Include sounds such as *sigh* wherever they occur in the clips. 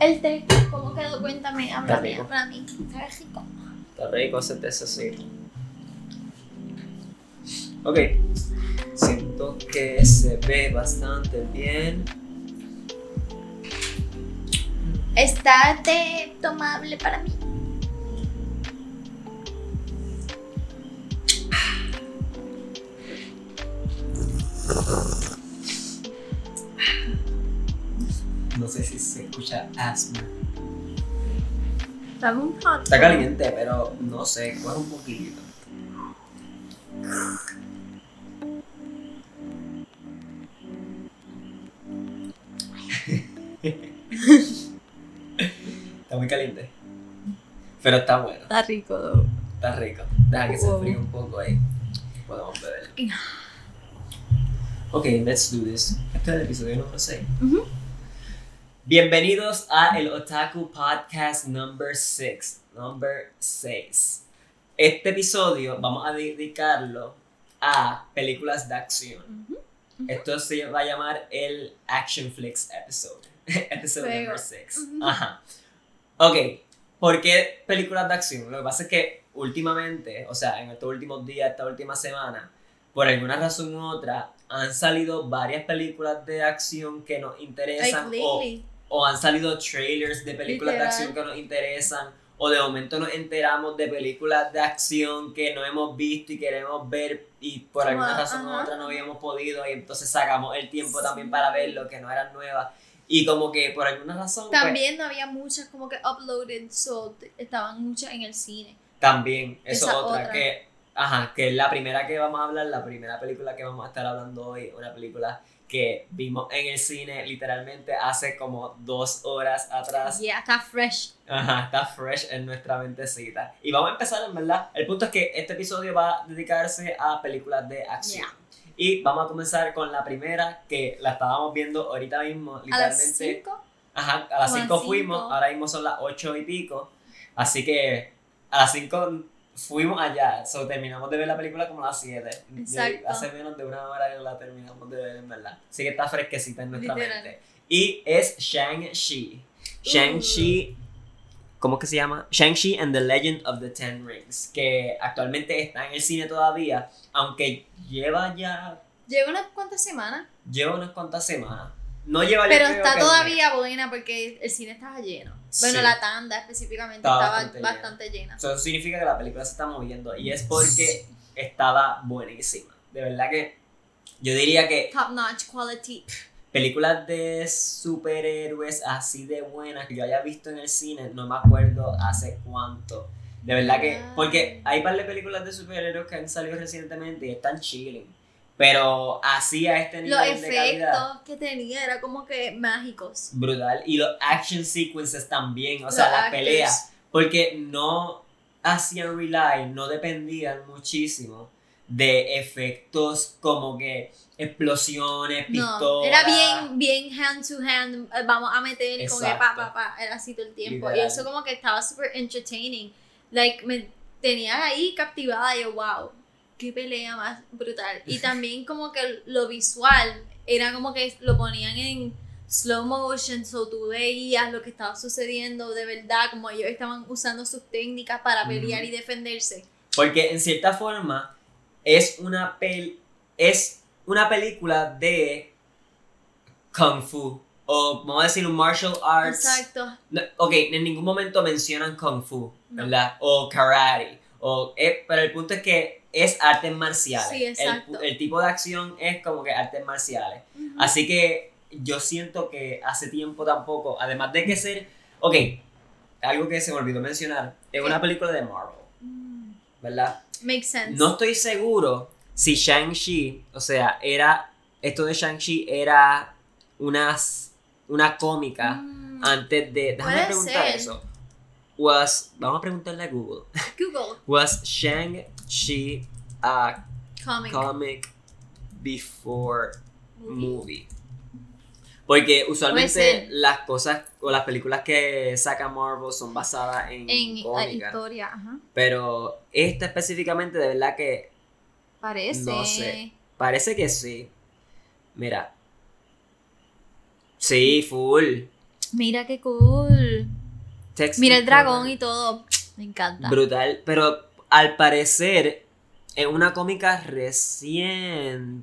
El té, ¿cómo quedó? Cuéntame, habla rico. para mí. Está rico. Está rico ese té así. Ok. Siento que se ve bastante bien. ¿Está té tomable para mí? Se escucha asma. Dame un hot. Está caliente, pero no sé, coge un poquito. está muy caliente. Pero está bueno, Está rico, though. está rico. Deja que se fríe un poco ahí. Podemos beber. Ok, let's do this. Este es el episodio número 6. Ujú. Bienvenidos a el Otaku Podcast number 6. Number 6. Este episodio vamos a dedicarlo a películas de acción. Esto se va a llamar el Action Flicks episode. *laughs* episode number 6. Ujú. Ajá. Ok, ¿por qué películas de acción? Lo que pasa es que últimamente, o sea, en estos últimos días, esta última semana, por alguna razón u otra, han salido varias películas de acción que nos interesan Like o. o han salido trailers de películas Literal. de acción que nos interesan o de momento nos enteramos de películas de acción que no hemos visto y queremos ver y por alguna razón u otra no habíamos podido y entonces sacamos el tiempo Sí. también para verlo que no eran nuevas y como que por alguna razón pues, También no había muchas como que uploaded, so estaban muchas en el cine. también eso Esa otra, otra. que ajá que es la primera que vamos a hablar la primera película que vamos a estar hablando hoy una película que vimos en el cine literalmente hace como dos horas atrás Yeah, está fresh. Ajá, está fresh en nuestra mentecita. Y vamos a empezar, en verdad. El punto es que este episodio va a dedicarse a películas de acción. Yeah. Y vamos a comenzar con la primera, que la estábamos viendo ahorita mismo, A las literalmente. 5. Ajá, a las Como a 5 las fuimos, ahora mismo son las 8 y pico. Así que a las 5 fuimos allá. So, terminamos de ver la película como a las 7. Exacto. Hace menos de una hora que la terminamos de ver, en verdad. Así que está fresquecita en nuestra Literal. mente. Y es Shang-Chi. Shang-Chi. ¿Cómo que se llama? Shang-Chi and the Legend of the Ten Rings. Que actualmente está en el cine todavía. Aunque lleva ya. Lleva unas cuantas semanas, Lleva unas cuantas semanas. No lleva pero está todavía buena porque el cine estaba lleno. Bueno, Sí. la tanda específicamente Estaba estaba bastante bastante, llena. llena. So, Eso significa que la película se está moviendo. Y es porque estaba buenísima. De verdad que. Yo diría que Top notch quality. películas de superhéroes así de buenas que yo haya visto en el cine, no me acuerdo hace cuánto. De verdad que, Ah. porque hay par de películas de superhéroes que han salido recientemente y están chilling. Pero así a este Los nivel de calidad, efectos que tenía era como que mágicos. brutal. Y los action sequences también, o Los sea, las peleas. Porque no hacían rely, no dependían muchísimo de efectos como que explosiones, pistolas. No, era bien, bien hand to hand. eh, Vamos a meter y como que pa, Exacto. pa, pa. Era así todo el tiempo. Literal. Y eso como que estaba súper entertaining. Like, me tenían ahí captivada. Yo, wow, qué pelea más brutal. Y también como que lo visual era como que lo ponían en slow motion, so tú veías lo que estaba sucediendo de verdad, como ellos estaban usando sus técnicas para pelear y defenderse. Porque en cierta forma es una pel es una película de kung fu o vamos a decir un martial arts. Exacto. No, ok, en ningún momento mencionan kung fu, No. ¿verdad? O karate. O, eh, pero el punto es que es artes marciales. Sí, El- exacto. El, tipo de acción es como que artes marciales. Así que yo siento que hace tiempo tampoco, además de que ser, ok, algo que se me olvidó mencionar, es una película de Marvel, Mm, ¿verdad? Makes sense. No estoy seguro si Shang-Chi, o sea, era, esto de Shang-Chi era unas, una cómica Mm, antes de, déjame preguntar ser. eso. Was, vamos a preguntarle a Google, *laughs* Google. was Shang-Chi a Comic. comic before movie. movie. Porque usualmente las cosas o las películas que saca Marvel son basadas en, En la cómica. historia, ajá. Pero esta específicamente de verdad que Parece. No sé. parece que sí. Mira. Sí, full. Mira qué cool. Text Mira el dragón y todo. Me encanta. Brutal, pero al parecer es una cómica reciente.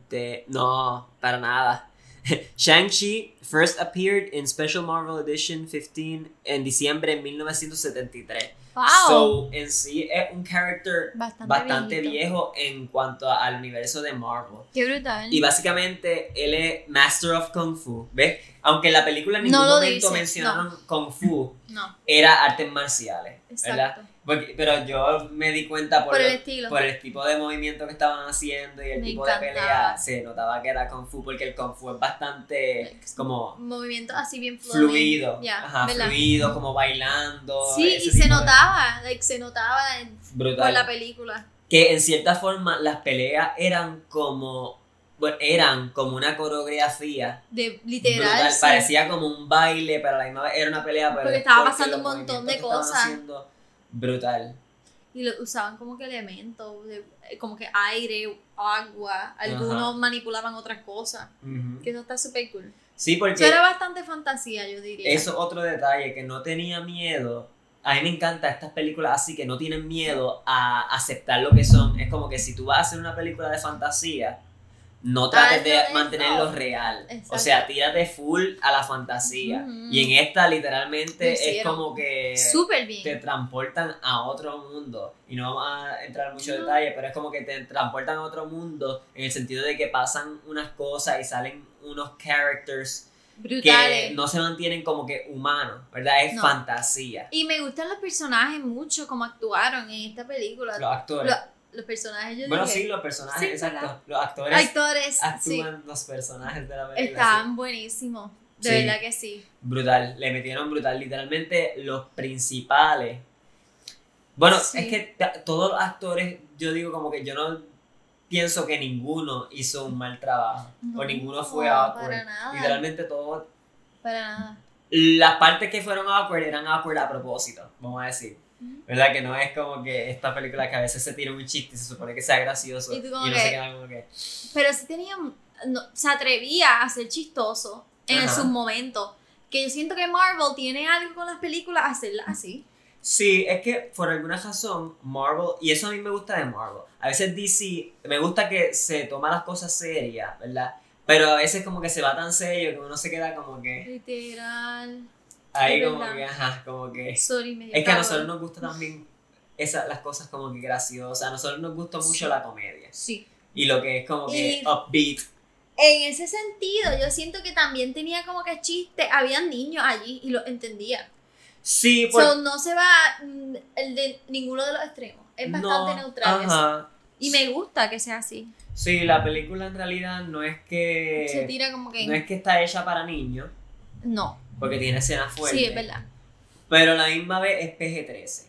No, para nada. *laughs* Shang-Chi first appeared in Special Marvel Edition 15 en diciembre de 1973. Wow. So, en sí es un character bastante viejo en cuanto al universo de Marvel. Qué brutal. Y básicamente él es Master of Kung Fu, ¿ves? Aunque en la película en ningún No momento dice, mencionaron Kung Fu, No, era artes marciales, ¿verdad? Porque- pero yo me di cuenta por, Por el estilo. por el tipo de movimiento que estaban haciendo y el Me tipo de pelea, se notaba que era Kung Fu porque el Kung Fu es bastante como Movimiento así bien fluido, Ya, ajá, fluido, como bailando. Sí, y se de- notaba, like, se notaba Brutal. por la película. que en cierta forma las peleas eran como bueno, eran como una coreografía De literal. brutal, sí. parecía como un baile pero a la misma vez era una pelea pero Porque estaba pasando un montón de cosas. haciendo, brutal Y lo usaban como que elementos, eh, como que aire, agua. Algunos Ajá. manipulaban otras cosas. Que eso está súper cool. sí porque Eso era bastante fantasía, yo diría. eso otro detalle que no tenía miedo a mí me encanta estas películas así que no tienen miedo a aceptar lo que son es como que si tú vas a hacer una película de fantasía no trates de mantenerlo real. O sea, tírate full a la fantasía. Ujú. Y en esta literalmente es como que Súper bien. te transportan a otro mundo. Y no vamos a entrar en mucho No. detalle, pero es como que te transportan a otro mundo en el sentido de que pasan unas cosas y salen unos characters Brutales. que no se mantienen como que humanos, ¿verdad? Es No. fantasía. Y me gustan los personajes mucho, como actuaron en esta película. Los actores. Los personajes, yo bueno, dije, sí, los personajes, Sí, exacto. ¿verdad? Los actores actores, sí, actúan los personajes de la película. estaban buenísimos. De Sí. verdad que sí. Brutal, le metieron brutal. Literalmente los principales. Bueno, es que todos los actores, yo digo como que yo no pienso que ninguno hizo un mal trabajo. o No, ninguno fue para awkward. nada. Literalmente todos. Para nada. Las partes que fueron awkward eran awkward a propósito, vamos a decir. ¿Verdad? Que no es como que esta película que a veces se tira un chiste y se supone que sea gracioso Y y, tú como no que- se queda como que. Pero sí tenía, no, se atrevía a ser chistoso en sus momentos. Que yo siento que Marvel tiene algo con las películas, hacerlas así. Sí, es que por alguna razón Marvel, y eso a mí me gusta de Marvel, a veces DC, me gusta que se toma las cosas serias, ¿verdad? Pero a veces como que se va tan serio que uno se queda como que Literal. ahí como verdad. que, ajá, como que... Sorry, me Es que a nosotros nos gusta también esas las cosas como que graciosas, a nosotros nos gusta mucho Sí. la comedia. Sí. Y lo que es como que Y- upbeat. En ese sentido, yo siento que también tenía como que chiste. Habían niños allí y lo entendía. Sí, por... So, no se va mm, el de ninguno de los extremos. Es bastante no, neutral. eso. Ajá. Y me gusta que sea así. Sí, la película en realidad no es que... Se tira como que. No es que está hecha para niños, No. porque tiene escenas fuertes. Sí, es verdad. Pero la misma vez es PG-13.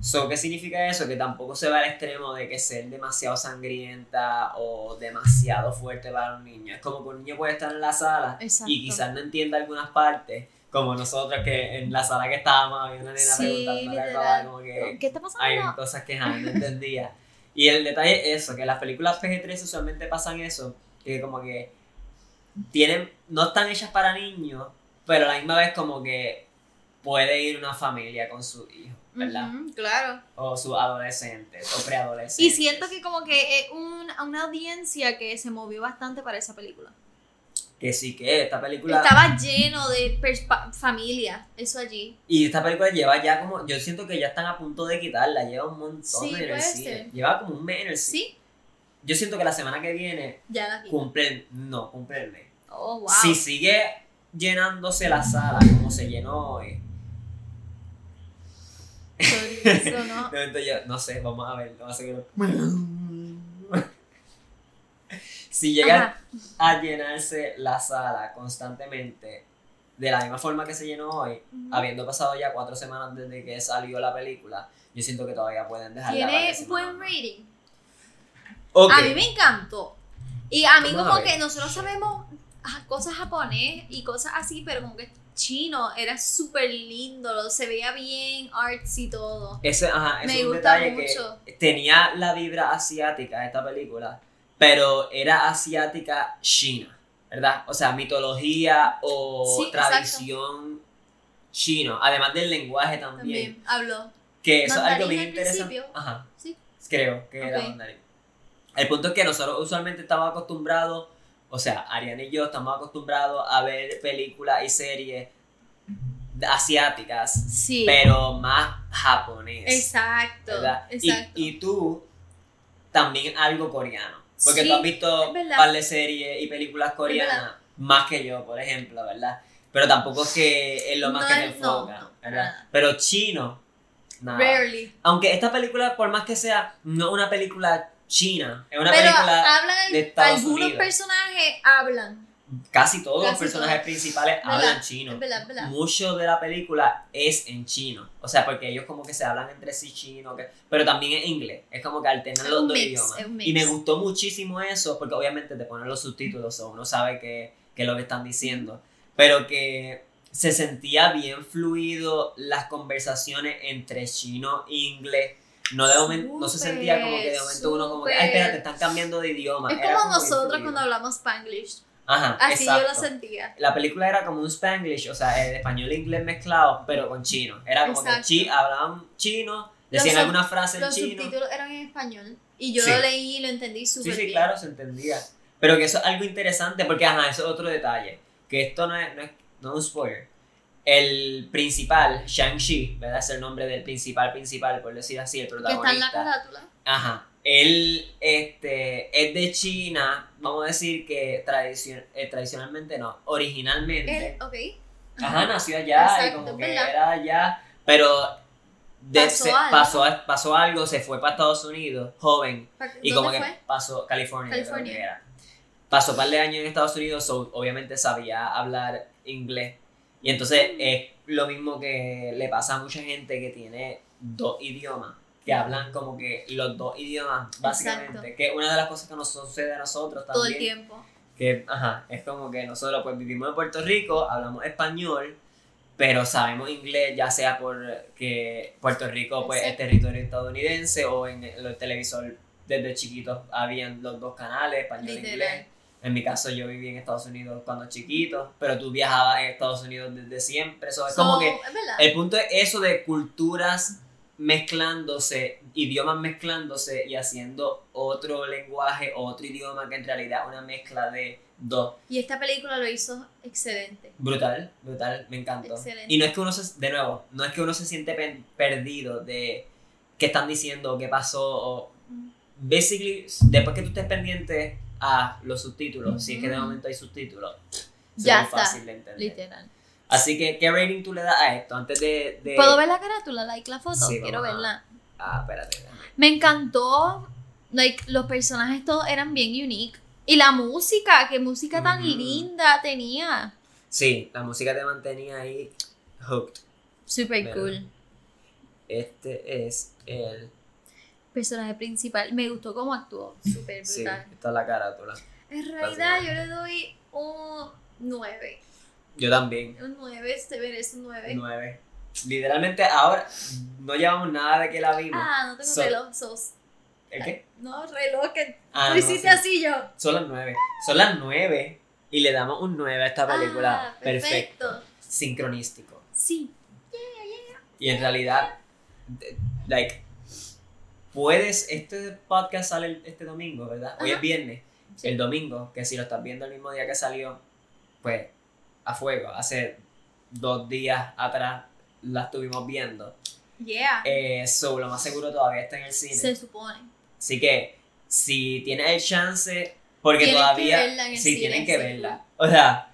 So, ¿Qué significa eso? Que tampoco se va al extremo de que ser demasiado sangrienta o demasiado fuerte para un niño. Es como que un niño puede estar en la sala Exacto. y quizás no entienda algunas partes, como nosotros que en la sala que estábamos había una nena Sí, literal. como que ¿Qué está hay pasando? cosas que no entendía. Y el detalle es eso, que las películas PG-13 usualmente pasan eso, que como que tienen, no están hechas para niños, pero a la misma vez como que puede ir una familia con su hijo, ¿verdad? Claro. O sus adolescentes o preadolescentes. Y siento que como que es un- una audiencia que se movió bastante para esa película. Que sí que esta película... Estaba lleno de familia, eso allí. Y esta película lleva ya como, yo siento que ya están a punto de quitarla, lleva un montón Sí, en el cine. ser. Lleva como un mes en el cine. Sí, Yo siento que la semana que viene ya la vi. cumplen, no, cumple el mes. Oh, wow. Si sigue llenándose la sala como se llenó hoy, Sorry, eso no. *laughs* de momento yo, no sé, vamos a ver, vamos a seguir. *laughs* Si llega a llenarse la sala constantemente, de la misma forma que se llenó hoy, Ujú. habiendo pasado ya cuatro semanas desde que salió la película, yo siento que todavía pueden para Tiene buen rating. Ok. A mí me encantó. Y a mí como que nosotros sabemos cosas japonés y cosas así, pero como que chino era súper lindo, se veía bien, artsy y todo. Ese, ajá, ese Me es un gusta detalle mucho. que tenía la vibra asiática esta película, pero era asiática china, ¿verdad? O sea, mitología o Sí, tradición chino, además del lenguaje también. También habló. Que eso es algo bien interesante. principio. Ajá, Sí. creo que era mandarín. El punto es que nosotros usualmente estamos acostumbrados, o sea, Ariana y yo estamos acostumbrados a ver películas y series asiáticas, Sí. pero más japonés. Exacto. ¿verdad? Y- Exacto. Y, tú también algo coreano. Porque Sí, tú has visto un par de series y películas coreanas más que yo, por ejemplo, ¿verdad? Pero tampoco es que es lo más No que me no, enfoca, no, ¿verdad? Pero chino, nada. Rarely. Aunque esta película, por más que sea, no una película china, es una Pero película, hablan, de Estados algunos Unidos. personajes hablan. Casi todos los casi personajes todos. principales ¿Verdad? hablan chino. Verdad, verdad. Mucho de la película es en chino. O sea, porque ellos como que se hablan entre sí chino, que- pero también en inglés. Es como que alternan los dos mix, idiomas. Y me gustó muchísimo eso, porque obviamente te ponen los subtítulos o uno sabe qué es lo que están diciendo. Pero que se sentía bien fluido las conversaciones entre chino e inglés. No, de momento, no se sentía como que de momento uno como que, ay, espérate, están cambiando de idioma. Es Era como bien nosotros cuando hablamos Spanglish. Ajá, Así yo lo exacto. sentía. La película era como un spanglish, o sea, el español e inglés mezclado, pero con chino. Era como Exacto. que chi, hablaban chino, decían Los alguna frase en Los chino. subtítulos eran en español. Y yo Sí. lo leí y lo entendí Sí, súper sí, bien. claro, se entendía. Pero que eso es algo interesante porque, ajá, eso es otro detalle. Que esto no es, no es, no es un spoiler. El principal, Shang-Chi, ¿verdad? Es el nombre del principal principal, por decir así, el Que está en la protagonista. carátula. Ajá. Él este, es de China, vamos a decir que tradicion- eh, tradicionalmente no, originalmente. Ajá, nació allá y como que ¿verdad? era allá, pero de- Pasó se- algo. pasó, pasó algo, se fue para Estados Unidos, joven, y ¿Dónde como que fue? pasó, California, creo California. que era. Pasó un par de años en Estados Unidos, so, obviamente sabía hablar inglés. Y entonces Mm. es lo mismo que le pasa a mucha gente que tiene dos idiomas, que hablan como que los dos idiomas, básicamente. Exacto. Que una de las cosas que nos sucede a nosotros también Todo el tiempo. que ajá, es como que nosotros pues vivimos en Puerto Rico, hablamos español, pero sabemos inglés ya sea porque Puerto Rico pues es territorio estadounidense o en el televisor desde chiquitos habían los dos canales, español e inglés. En mi caso yo viví en Estados Unidos cuando chiquito, pero tú viajabas en Estados Unidos desde siempre, so, es como que Es el punto es eso de culturas mezclándose, idiomas mezclándose y haciendo otro lenguaje, otro idioma que en realidad es una mezcla de dos. Y esta película lo hizo excelente. Brutal, brutal, me encantó. Excelente. Y no es que uno se, de nuevo, no es que uno se siente perdido de qué están diciendo, qué pasó, o basically, después que tú estés pendiente a los subtítulos, si es que de Ujú. momento hay subtítulos, Ya está, fácil de entender. Literal. Así que, ¿qué rating tú le das a esto? Antes de... de- ¿Puedo ver la carátula? Like la foto. Sí, Quiero vamos a- verla. Ah, espérate. Me encantó. Like, los personajes todos eran bien unique. Y la música, qué música tan Ujú. linda tenía. Sí, la música te mantenía ahí hooked. Super Verdad. cool. Este es el... Personaje principal. Me gustó cómo actuó. Super Sí, brutal. esta es la carátula. En realidad, yo le doy un 9. Yo también. Un 9, este merece un 9. Nueve. Literalmente ahora no llevamos nada de que la vimos. Ah, no tengo So- reloj. Sos. ¿El qué? No, reloj que Ah, tú no, hiciste sí. así yo. Son las nueve. Son las nueve y le damos un nueve a esta película. Ah, perfecto. perfecto. Sincronístico. Sí. Y en realidad, like, puedes, este podcast sale este domingo, ¿verdad? Hoy Ajá. es viernes. Sí. El domingo, que si lo estás viendo el mismo día que salió, pues a fuego. Hace dos días atrás la estuvimos viendo. Yeah. Eh, so, lo más seguro todavía está en el cine. Se supone. Así que, si tienes el chance, porque Tienes que todavía. verla en el sí, cine, tienen que sí. verla. O sea,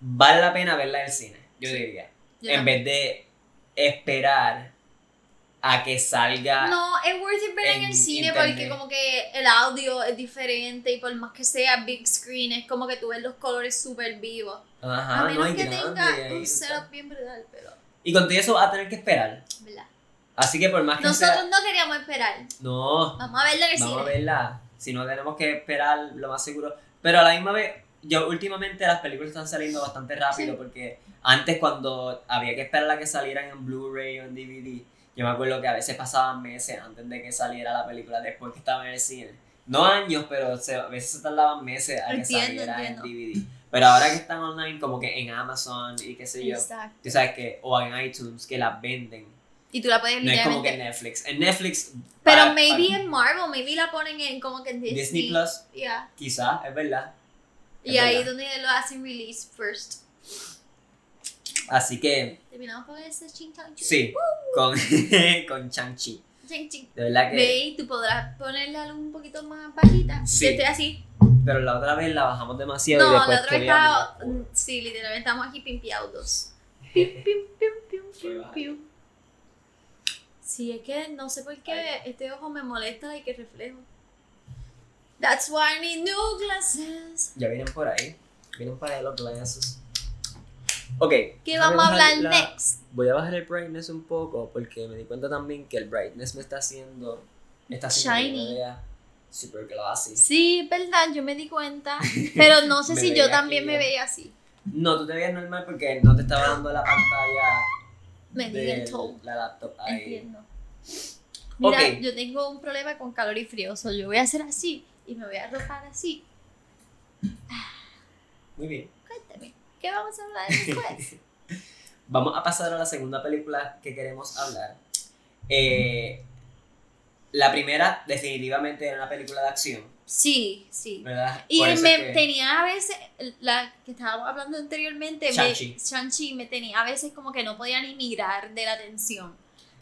vale la pena verla en el cine, yo diría. Yo en también. vez de esperar a que salga. No, es worth it verla en, en el cine internet. porque como que el audio es diferente y por más que sea big screen es como que tú ves los colores súper vivos. Ajá, a menos no, que grande, tenga un setup bien brutal, pero... Y con todo eso vas a tener que esperar. ¿verdad? Así que por más que Nosotros sea. no queríamos esperar. No, Vamos a verla en el vamos a verla. Si no tenemos que esperar, lo más seguro. Pero a la misma vez, yo últimamente las películas están saliendo bastante rápido Sí. porque antes cuando había que esperar a que salieran en Blu-ray o en DVD, yo me acuerdo que a veces pasaban meses antes de que saliera la película después que estaba en el cine. No años, pero se- a veces se tardaban meses a que Entiendo, saliera en DVD. Pero ahora que están online, como que en Amazon y qué sé yo, Exacto. tú sabes que, o en iTunes, que las venden. Y tú la puedes No es como que en Netflix. En Netflix. Pero maybe en Marvel, maybe la ponen en como que en Disney. Disney Plus, Yeah. quizás, es verdad. Es Y ahí verdad. donde lo hacen release first. Así que, Terminamos con ese ching chang chu. sí, con, *laughs* con Chang-Chi. Ching, ching. De verdad que. Ve y tú podrás ponerle luz un poquito más bajita. Sí. Que esté así. Pero la otra vez la bajamos demasiado No, y después la otra vez estaba. mm, Sí, literalmente estamos aquí pimpeados dos. Pim, pim, pim, pim, pim, pim. Sí, es que no sé por qué este ojo me molesta y que reflejo. That's why I need new glasses. Ya vienen por ahí. Vienen para ahí los glasses. Ok. ¿Qué vamos a hablar la- next? Voy a bajar el brightness un poco porque me di cuenta también que el brightness me está haciendo. Está haciendo Shiny. super glossy. Sí, verdad, yo me di cuenta. *laughs* Pero no sé si yo también aquí, me veía así. No, tú te veías normal porque no te estaba dando la pantalla Me di el toe. la laptop ahí. Entiendo. Mira, yo tengo un problema con calor y frío. So yo voy a hacer así y me voy a arropar así. Muy bien. Cuéntame, ¿qué vamos a hablar después? *laughs* Vamos a pasar a la segunda película que queremos hablar. Eh, la primera, definitivamente, era una película de acción, sí, sí. ¿verdad? Y me que- tenía a veces, la que estábamos hablando anteriormente, me- Shang-Chi. Shang-Chi me tenía a veces como que no podía ni mirar de la atención.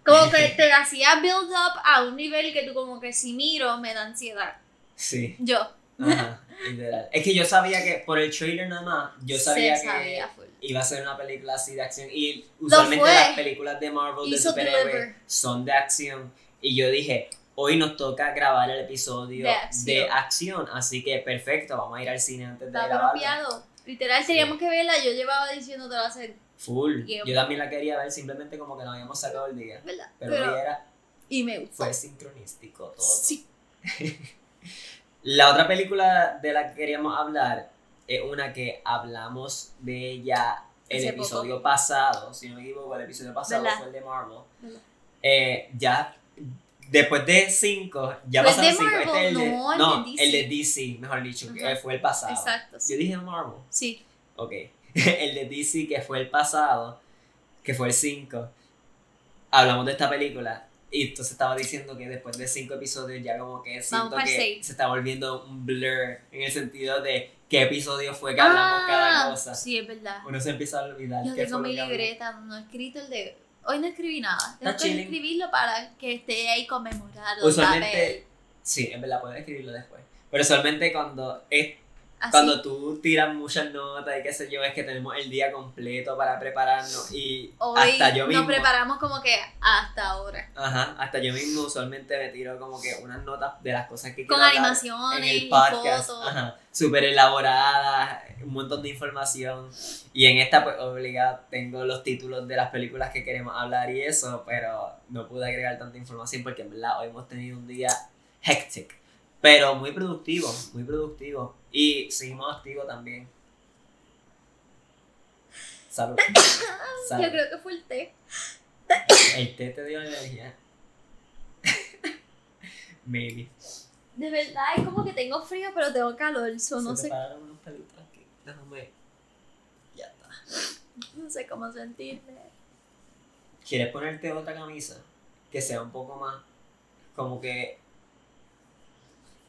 Como que *laughs* te hacía build up a un nivel que tú como que si miro me da ansiedad. Sí. Yo. Ajá, literal. Es que yo sabía que por el trailer nada más, yo sabía que sabía full. iba a ser una película así de acción. Y usualmente las películas de Marvel de superhéroes son de acción. Y yo dije, hoy nos toca grabar el episodio De acción. de acción, Así que perfecto, vamos a ir al cine antes de grabarlo. Literal, teníamos que verla. Yo llevaba diciéndotelo hace. Full. Tiempo. Yo también la quería ver simplemente como que no habíamos sacado el día. ¿Verdad? Pero, Pero, hoy era, y me gustó. fue sincronístico todo. Sí. *laughs* La otra película de la que queríamos hablar es una que hablamos de ella el Hace episodio pasado, si no me equivoco, el episodio pasado ¿Verdad? fue el de Marvel. Eh, ya, después de 5, ya ¿Fue el pasaron de 5. Este es el de? No, el de DC. el de DC, mejor dicho, que fue el pasado. Exacto. Yo dije Marvel. sí. Ok. *laughs* el de DC, que fue el pasado, que fue el 5. Hablamos de esta película. Y entonces estaba diciendo que después de 5 episodios ya como que siento que seis. se está volviendo un blur en el sentido de qué episodio fue que hablamos cada cosa. Ah, Sí, es verdad. Uno se empieza a olvidar Yo qué tengo fue mi libreta, no he escrito el de. Hoy no escribí nada. Tengo que escribirlo para que esté ahí conmemorado. Usualmente, sí, en verdad puedes escribirlo después. Pero usualmente cuando es Así. Cuando tú tiras muchas notas y qué sé yo, es que tenemos el día completo para prepararnos y Hoy hasta yo mismo. nos preparamos como que hasta ahora. Ajá, hasta yo mismo usualmente me tiro como que unas notas de las cosas que Con quiero hablar animaciones en el y podcast. fotos. Ajá, súper elaboradas, un montón de información. Y en esta, pues, obligada, tengo los títulos de las películas que queremos hablar y eso, pero no pude agregar tanta información porque en verdad hoy hemos tenido un día hectic. Pero muy productivo, muy productivo. Y seguimos activos también. Salud. *laughs* Salud. Yo creo que fue el té. El té te dio energía. *laughs* Maybe. De verdad, es como que tengo frío, pero tengo calor. So, no, Se sé, te pararon unos pelitos aquí. Déjame. Ya está. no sé cómo sentirme. ¿Quieres ponerte otra camisa? Que sea un poco más. Como que.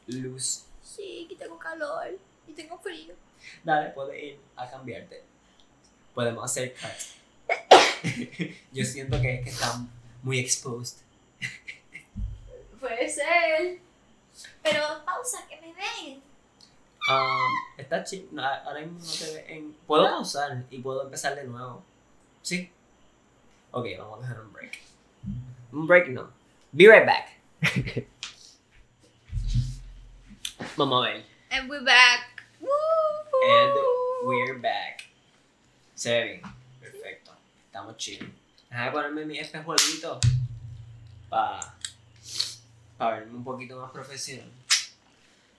Luz. Sí, que tengo calor y tengo frío. Dale, puedes ir a cambiarte. Podemos hacer cut. Yo siento que es que están muy exposed. Puede ser. Pero pausa, que me ven. Um, está chill. no, ahora mismo no te ve en. Puedo pausar y puedo empezar de nuevo. ¿Sí? Ok, vamos a dejar un break. Un break no. Be right back. *laughs* vamos a ver. And we're back. Woo! And we're back. Se ve bien. Perfecto. Estamos chill. Déjame ponerme mi espejuelito para pa verme un poquito más profesional.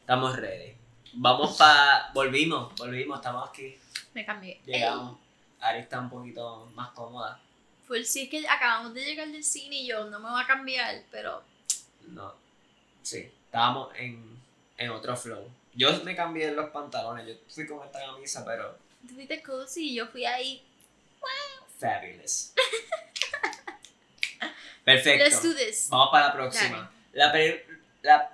Estamos ready. Vamos para. Volvimos, volvimos, estamos aquí. Me cambié. Llegamos. Ari está un poquito más cómoda. Pues sí, es que acabamos de llegar del cine y yo no me voy a cambiar, pero No. Sí, estábamos en, en otro flow. Yo me cambié los pantalones, yo fui con esta camisa, pero Tú fuiste cozy y yo fui ahí. fabulous. *laughs* Perfecto. Let's do this. Vamos para la próxima. La, la,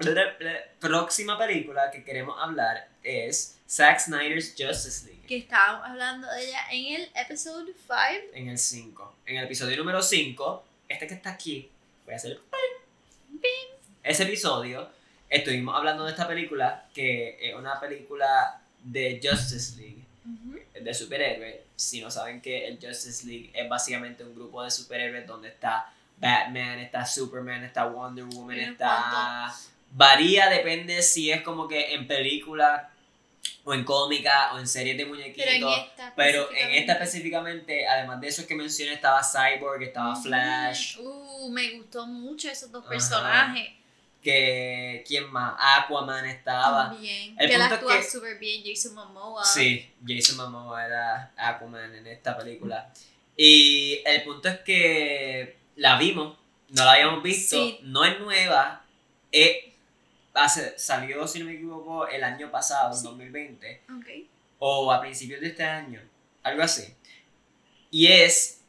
próxima película que queremos hablar es Zack Snyder's Justice League. Que estábamos hablando de ella en el episode 5. En el 5. En el episodio número 5, este que está aquí, voy a hacer. Ese episodio, estuvimos hablando de esta película, que es una película de Justice League, de superhéroes. Si no saben que el Justice League es básicamente un grupo de superhéroes donde está Batman, está Superman, está Wonder Woman, está. Varía, depende si es como que en película o en cómica o en series de muñequitos. Pero en esta. Pero en esta específicamente- además de esos que mencioné, estaba Cyborg, estaba Flash, Uh, me gustó mucho esos dos Ajá. Que ¿quién más? Aquaman estaba. También. El que la punto es actúa que- súper bien, Jason Momoa. Sí, Jason Momoa era Aquaman en esta película. Y el punto es que la vimos, no la habíamos visto, Sí. no es nueva, eh, hace, salió, si no me equivoco, el año pasado, en Sí. 2020. Ok. o a principios de este año, algo así. Y es,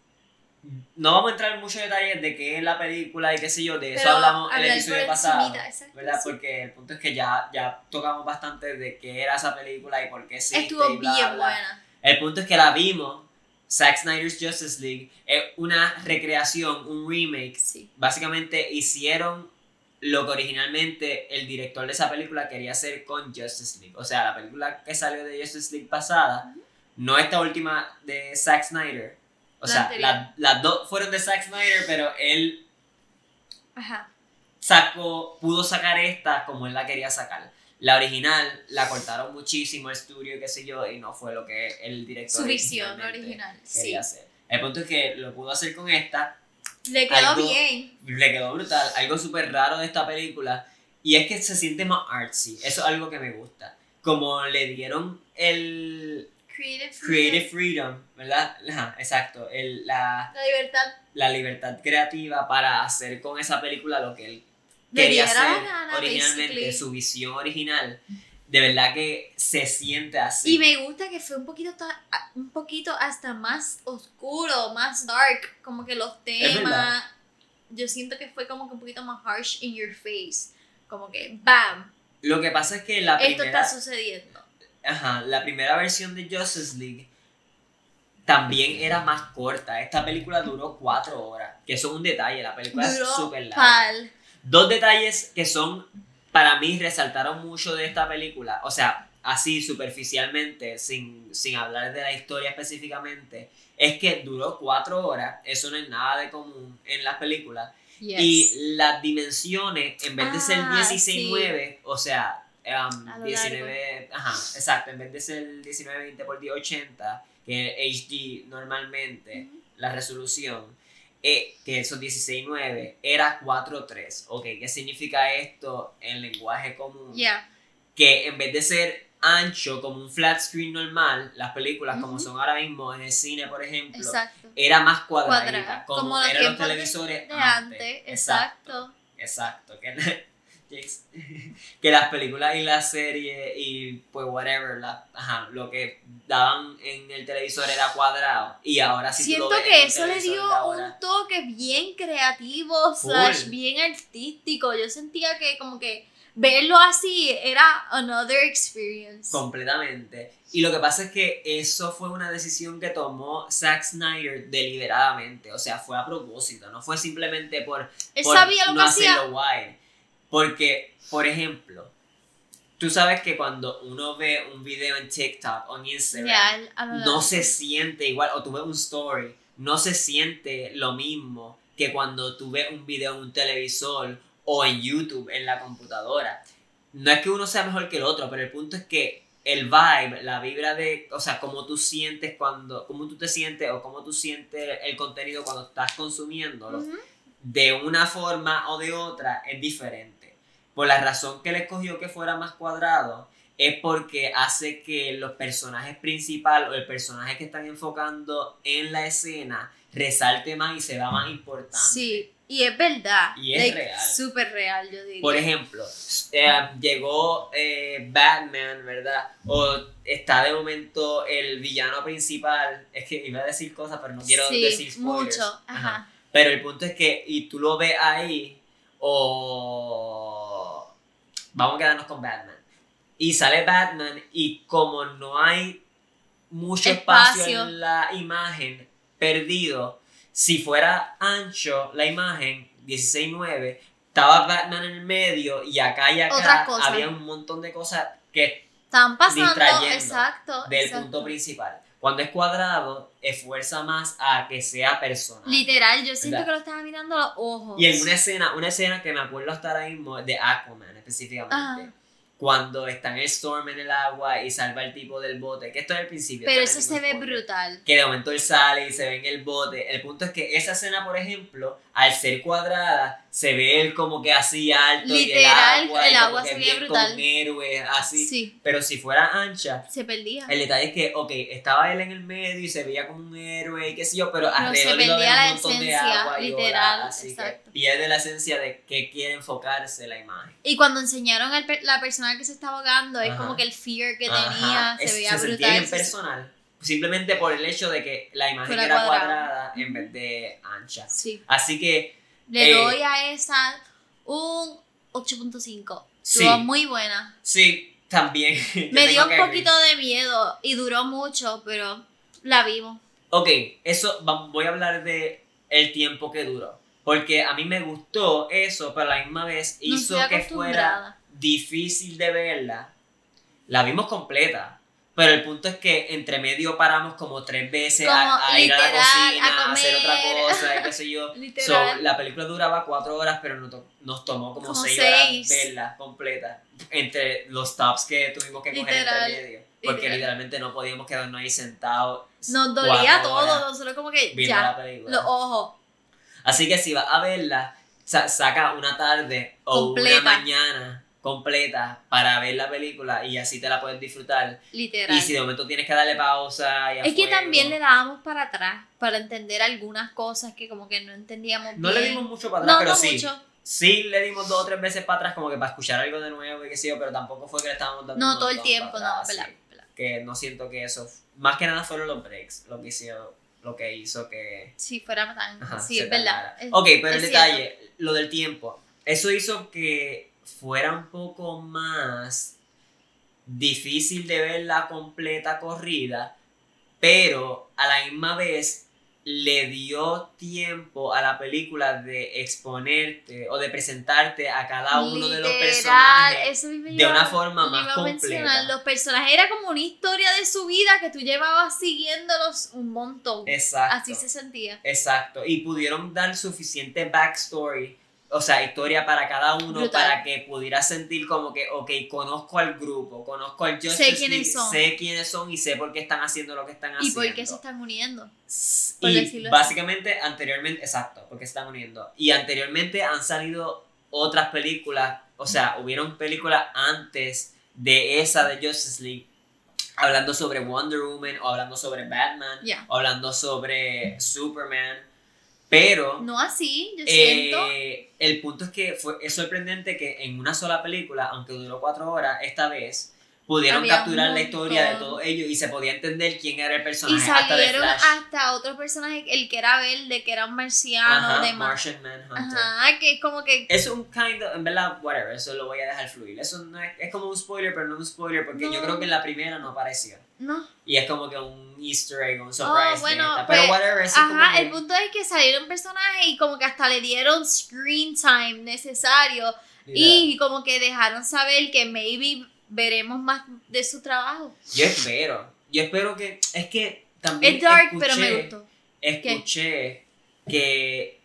no vamos a entrar en muchos detalles de qué es la película y qué sé yo, de eso Pero hablamos el hablar por episodio pasado, exacto, ¿verdad? sí. Porque el punto es que ya, ya tocamos bastante de qué era esa película y por qué existe Estuvo y bla, bien bla. buena. El punto es que la vimos, Zack Snyder's Justice League, es una recreación, un remake. Sí. Básicamente hicieron lo que originalmente el director de esa película quería hacer con Justice League. O sea, la película que salió de Justice League pasada, no esta última de Zack Snyder. O La sea, la- las dos fueron de Zack Snyder, pero él Ajá. sacó, pudo sacar esta como él la quería sacar. La original la cortaron muchísimo el estudio, qué sé yo, y no fue lo que el director Su visión original. Sí. quería hacer. El punto es que lo pudo hacer con esta, Le quedó Algo- bien. le quedó brutal. Algo súper raro de esta película, y es que se siente más artsy. Eso es algo que me gusta. Como le dieron el Creative freedom. creative freedom, ¿verdad? Ajá, exacto. El, la, La libertad. la libertad creativa para hacer con esa película lo que él quería hacer gana, originalmente, basically. su visión original. De verdad que se siente así. Y me gusta que fue un poquito, un poquito hasta más oscuro, más dark, como que los temas. Yo siento que fue como que un poquito más harsh in your face. Como que, ¡bam! Lo que pasa es que la Esto primera, está sucediendo. Ajá, la primera versión de Justice League también era más corta. Esta película duró cuatro horas, que eso es un detalle. La película es Duró súper larga. pal. Dos detalles que son, para mí, resaltaron mucho de esta película. O sea, así superficialmente, sin, sin hablar de la historia específicamente, es que duró cuatro horas. Eso no es nada de común en las películas. Yes. Y las dimensiones, en vez de ser Ah, 16-9, o sea, um, A lo 19, ajá, exacto, en vez de ser 19-20 por 1080, que es HD normalmente, la resolución, eh, que esos 16.9 era 4.3. Ok, ¿qué significa esto en lenguaje común? Yeah. Que en vez de ser ancho como un flat screen normal, las películas como son ahora mismo en el cine, por ejemplo, Exacto. era más cuadradita, Cuadrada, como, como los eran los de- televisores De antes, exacto. Exacto, que, *laughs* Que las películas y las series y pues whatever, la- ajá, lo que daban en el televisor era cuadrado y ahora sí Siento tú lo ves en que eso le dio ahora. un toque bien creativo, Full. slash bien artístico. Yo sentía que como que verlo así era another experience. Completamente. Y lo que pasa es que eso fue una decisión que tomó Zack Snyder deliberadamente. O sea, fue a propósito. No fue simplemente por, Él por sabía lo no que hacía. hacerlo wide. Porque, por ejemplo, tú sabes que cuando uno ve un video en TikTok o en Instagram, no se siente igual. O tú ves un story, no se siente lo mismo que cuando tú ves un video en un televisor o en YouTube en la computadora. No es que uno sea mejor que el otro, pero el punto es que el vibe, la vibra de, o sea, cómo tú sientes cuando, cómo tú te sientes o cómo tú sientes el contenido cuando estás consumiéndolo, de una forma o de otra es diferente. Por la razón que él escogió que fuera más cuadrado, es porque hace que los personajes principales o el personaje que están enfocando en la escena resalte más y se vea más importante. Sí, y es verdad. Y es like, real. Súper real, yo diría. Por ejemplo, eh, llegó eh, Batman, ¿verdad? O está de momento el villano principal. Es que iba a decir cosas, pero no quiero sí, decir spoilers. mucho. Ajá. Pero el punto es que, y tú lo ves ahí, o. Vamos a quedarnos con Batman. Y sale Batman, y como no hay mucho espacio, Espacio. en la imagen perdido, si fuera ancho la imagen, 16.9, estaba Batman en el medio, y acá y acá había un montón de cosas que Están pasando, exacto. del exacto. punto principal. Cuando es cuadrado, esfuerza más a que sea personal. Literal, yo siento ¿Verdad? que lo estaba mirando a los ojos. Y en una escena, una escena que me acuerdo hasta ahora mismo de Aquaman específicamente. Ajá. Cuando está en el storm en el agua y salva al tipo del bote, que esto es el principio. Pero eso se ve spoiler. brutal. Que de momento él sale y se ve en el bote. El punto es que esa escena, por ejemplo, al ser cuadrada, se ve él como que así alto y Literal, el agua. el y agua se ve bien brutal. como un héroe, así. Sí, Pero si fuera ancha, se perdía. el detalle es que, ok, estaba él en el medio y se veía como un héroe y qué sé yo, pero Pero se alrededor haber perdía un montón de esencia, agua y literal, olas, así exacto. que pierde la esencia de que quiere enfocarse la imagen. Y cuando enseñaron a la persona que se estaba ahogando, es Ajá. como que el fear que Ajá, tenía es- se veía sentía brutal. se- personal, simplemente por el hecho de que la imagen era cuadrada. cuadrada en vez de ancha. Sí. Así que, Le Eh, doy a esa un 8.5. Sí. Muy buena. sí, también. *laughs* Me dio un poquito de miedo y duró mucho, pero la vimos. Ok, eso voy a hablar de el tiempo que duró. Porque a mí me gustó eso, pero a la misma vez hizo que fuera difícil de verla. La vimos completa. Pero el punto es que entre medio paramos como tres veces Como a, a ir a la literal, cocina, a a, hacer otra cosa, y qué sé yo. *laughs* Literal. So, la película duraba cuatro horas, pero nos, to- nos tomó como, Como seis, seis. horas verla completa. Entre los stops que tuvimos que coger Literal, entre medio. Porque literal. literalmente no podíamos quedarnos ahí sentados. Nos dolía todo, nosotros como que ya, los ojos. Así que si vas a verla, sa- saca una tarde o Completa. una mañana completa para ver la película y así te la puedes disfrutar. Literal. Y si de momento tienes que darle pausa y Es que también le dábamos para atrás para entender algunas cosas que como que no entendíamos No bien. le dimos mucho para atrás, no, pero no sí. mucho. Sí le dimos dos o tres veces para atrás como que para escuchar algo de nuevo y qué sé yo, pero tampoco fue que le estábamos dando No todo el tiempo, no, verdad, sí. verdad. Que no siento que eso... Más que nada fueron los breaks lo que hicieron, lo que hizo que... Si fuera tan. Ajá, sí, es verdad. Es- Ok, pero el detalle, lo del tiempo, eso hizo que fuera un poco más difícil de ver la completa corrida, pero a la misma vez le dio tiempo a la película de exponerte o de presentarte a cada uno de los personajes de una forma más iba a mencionar. completa. Los personajes era como una historia de su vida que tú llevabas siguiéndolos un montón. Exacto. Así se sentía. Exacto, y pudieron dar suficiente backstory, o sea, historia para cada uno Brutal. para que pudiera sentir como que, ok, conozco al grupo, conozco al Justice Sé quiénes League, son. sé quiénes son y sé por qué están haciendo lo que están ¿Y haciendo. por qué se están uniendo? Por Y así? básicamente, anteriormente, exacto, porque se están uniendo. Y anteriormente han salido otras películas, o sea, hubieron películas antes de esa de Justice League, hablando sobre Wonder Woman, o hablando sobre Batman, o hablando sobre Superman, pero No así, yo siento. eh, el punto es que fue, es sorprendente que en una sola película, aunque duró cuatro horas, esta vez pudieron Había capturar la historia de todos ellos y se podía entender quién era el Y personaje hasta de salieron Flash. hasta otros personajes, el que era verde, que era un marciano, Ajá, de ma- Martian Manhunter. Ajá, que es como que Es un kind of, en verdad, whatever, eso lo voy a dejar fluir. Eso no es, es como un spoiler, pero no un spoiler, porque yo creo que en la primera no apareció. no. Y es como que un easter egg, un surprise. de bueno, esta. pues, pero whatever, eso como Ajá, que- el punto es que salieron personajes y como que hasta le dieron screen time necesario y como que dejaron saber que maybe veremos más de su trabajo. Yo espero, yo espero que, es que también Es dark, escuché- pero me gustó. escuché que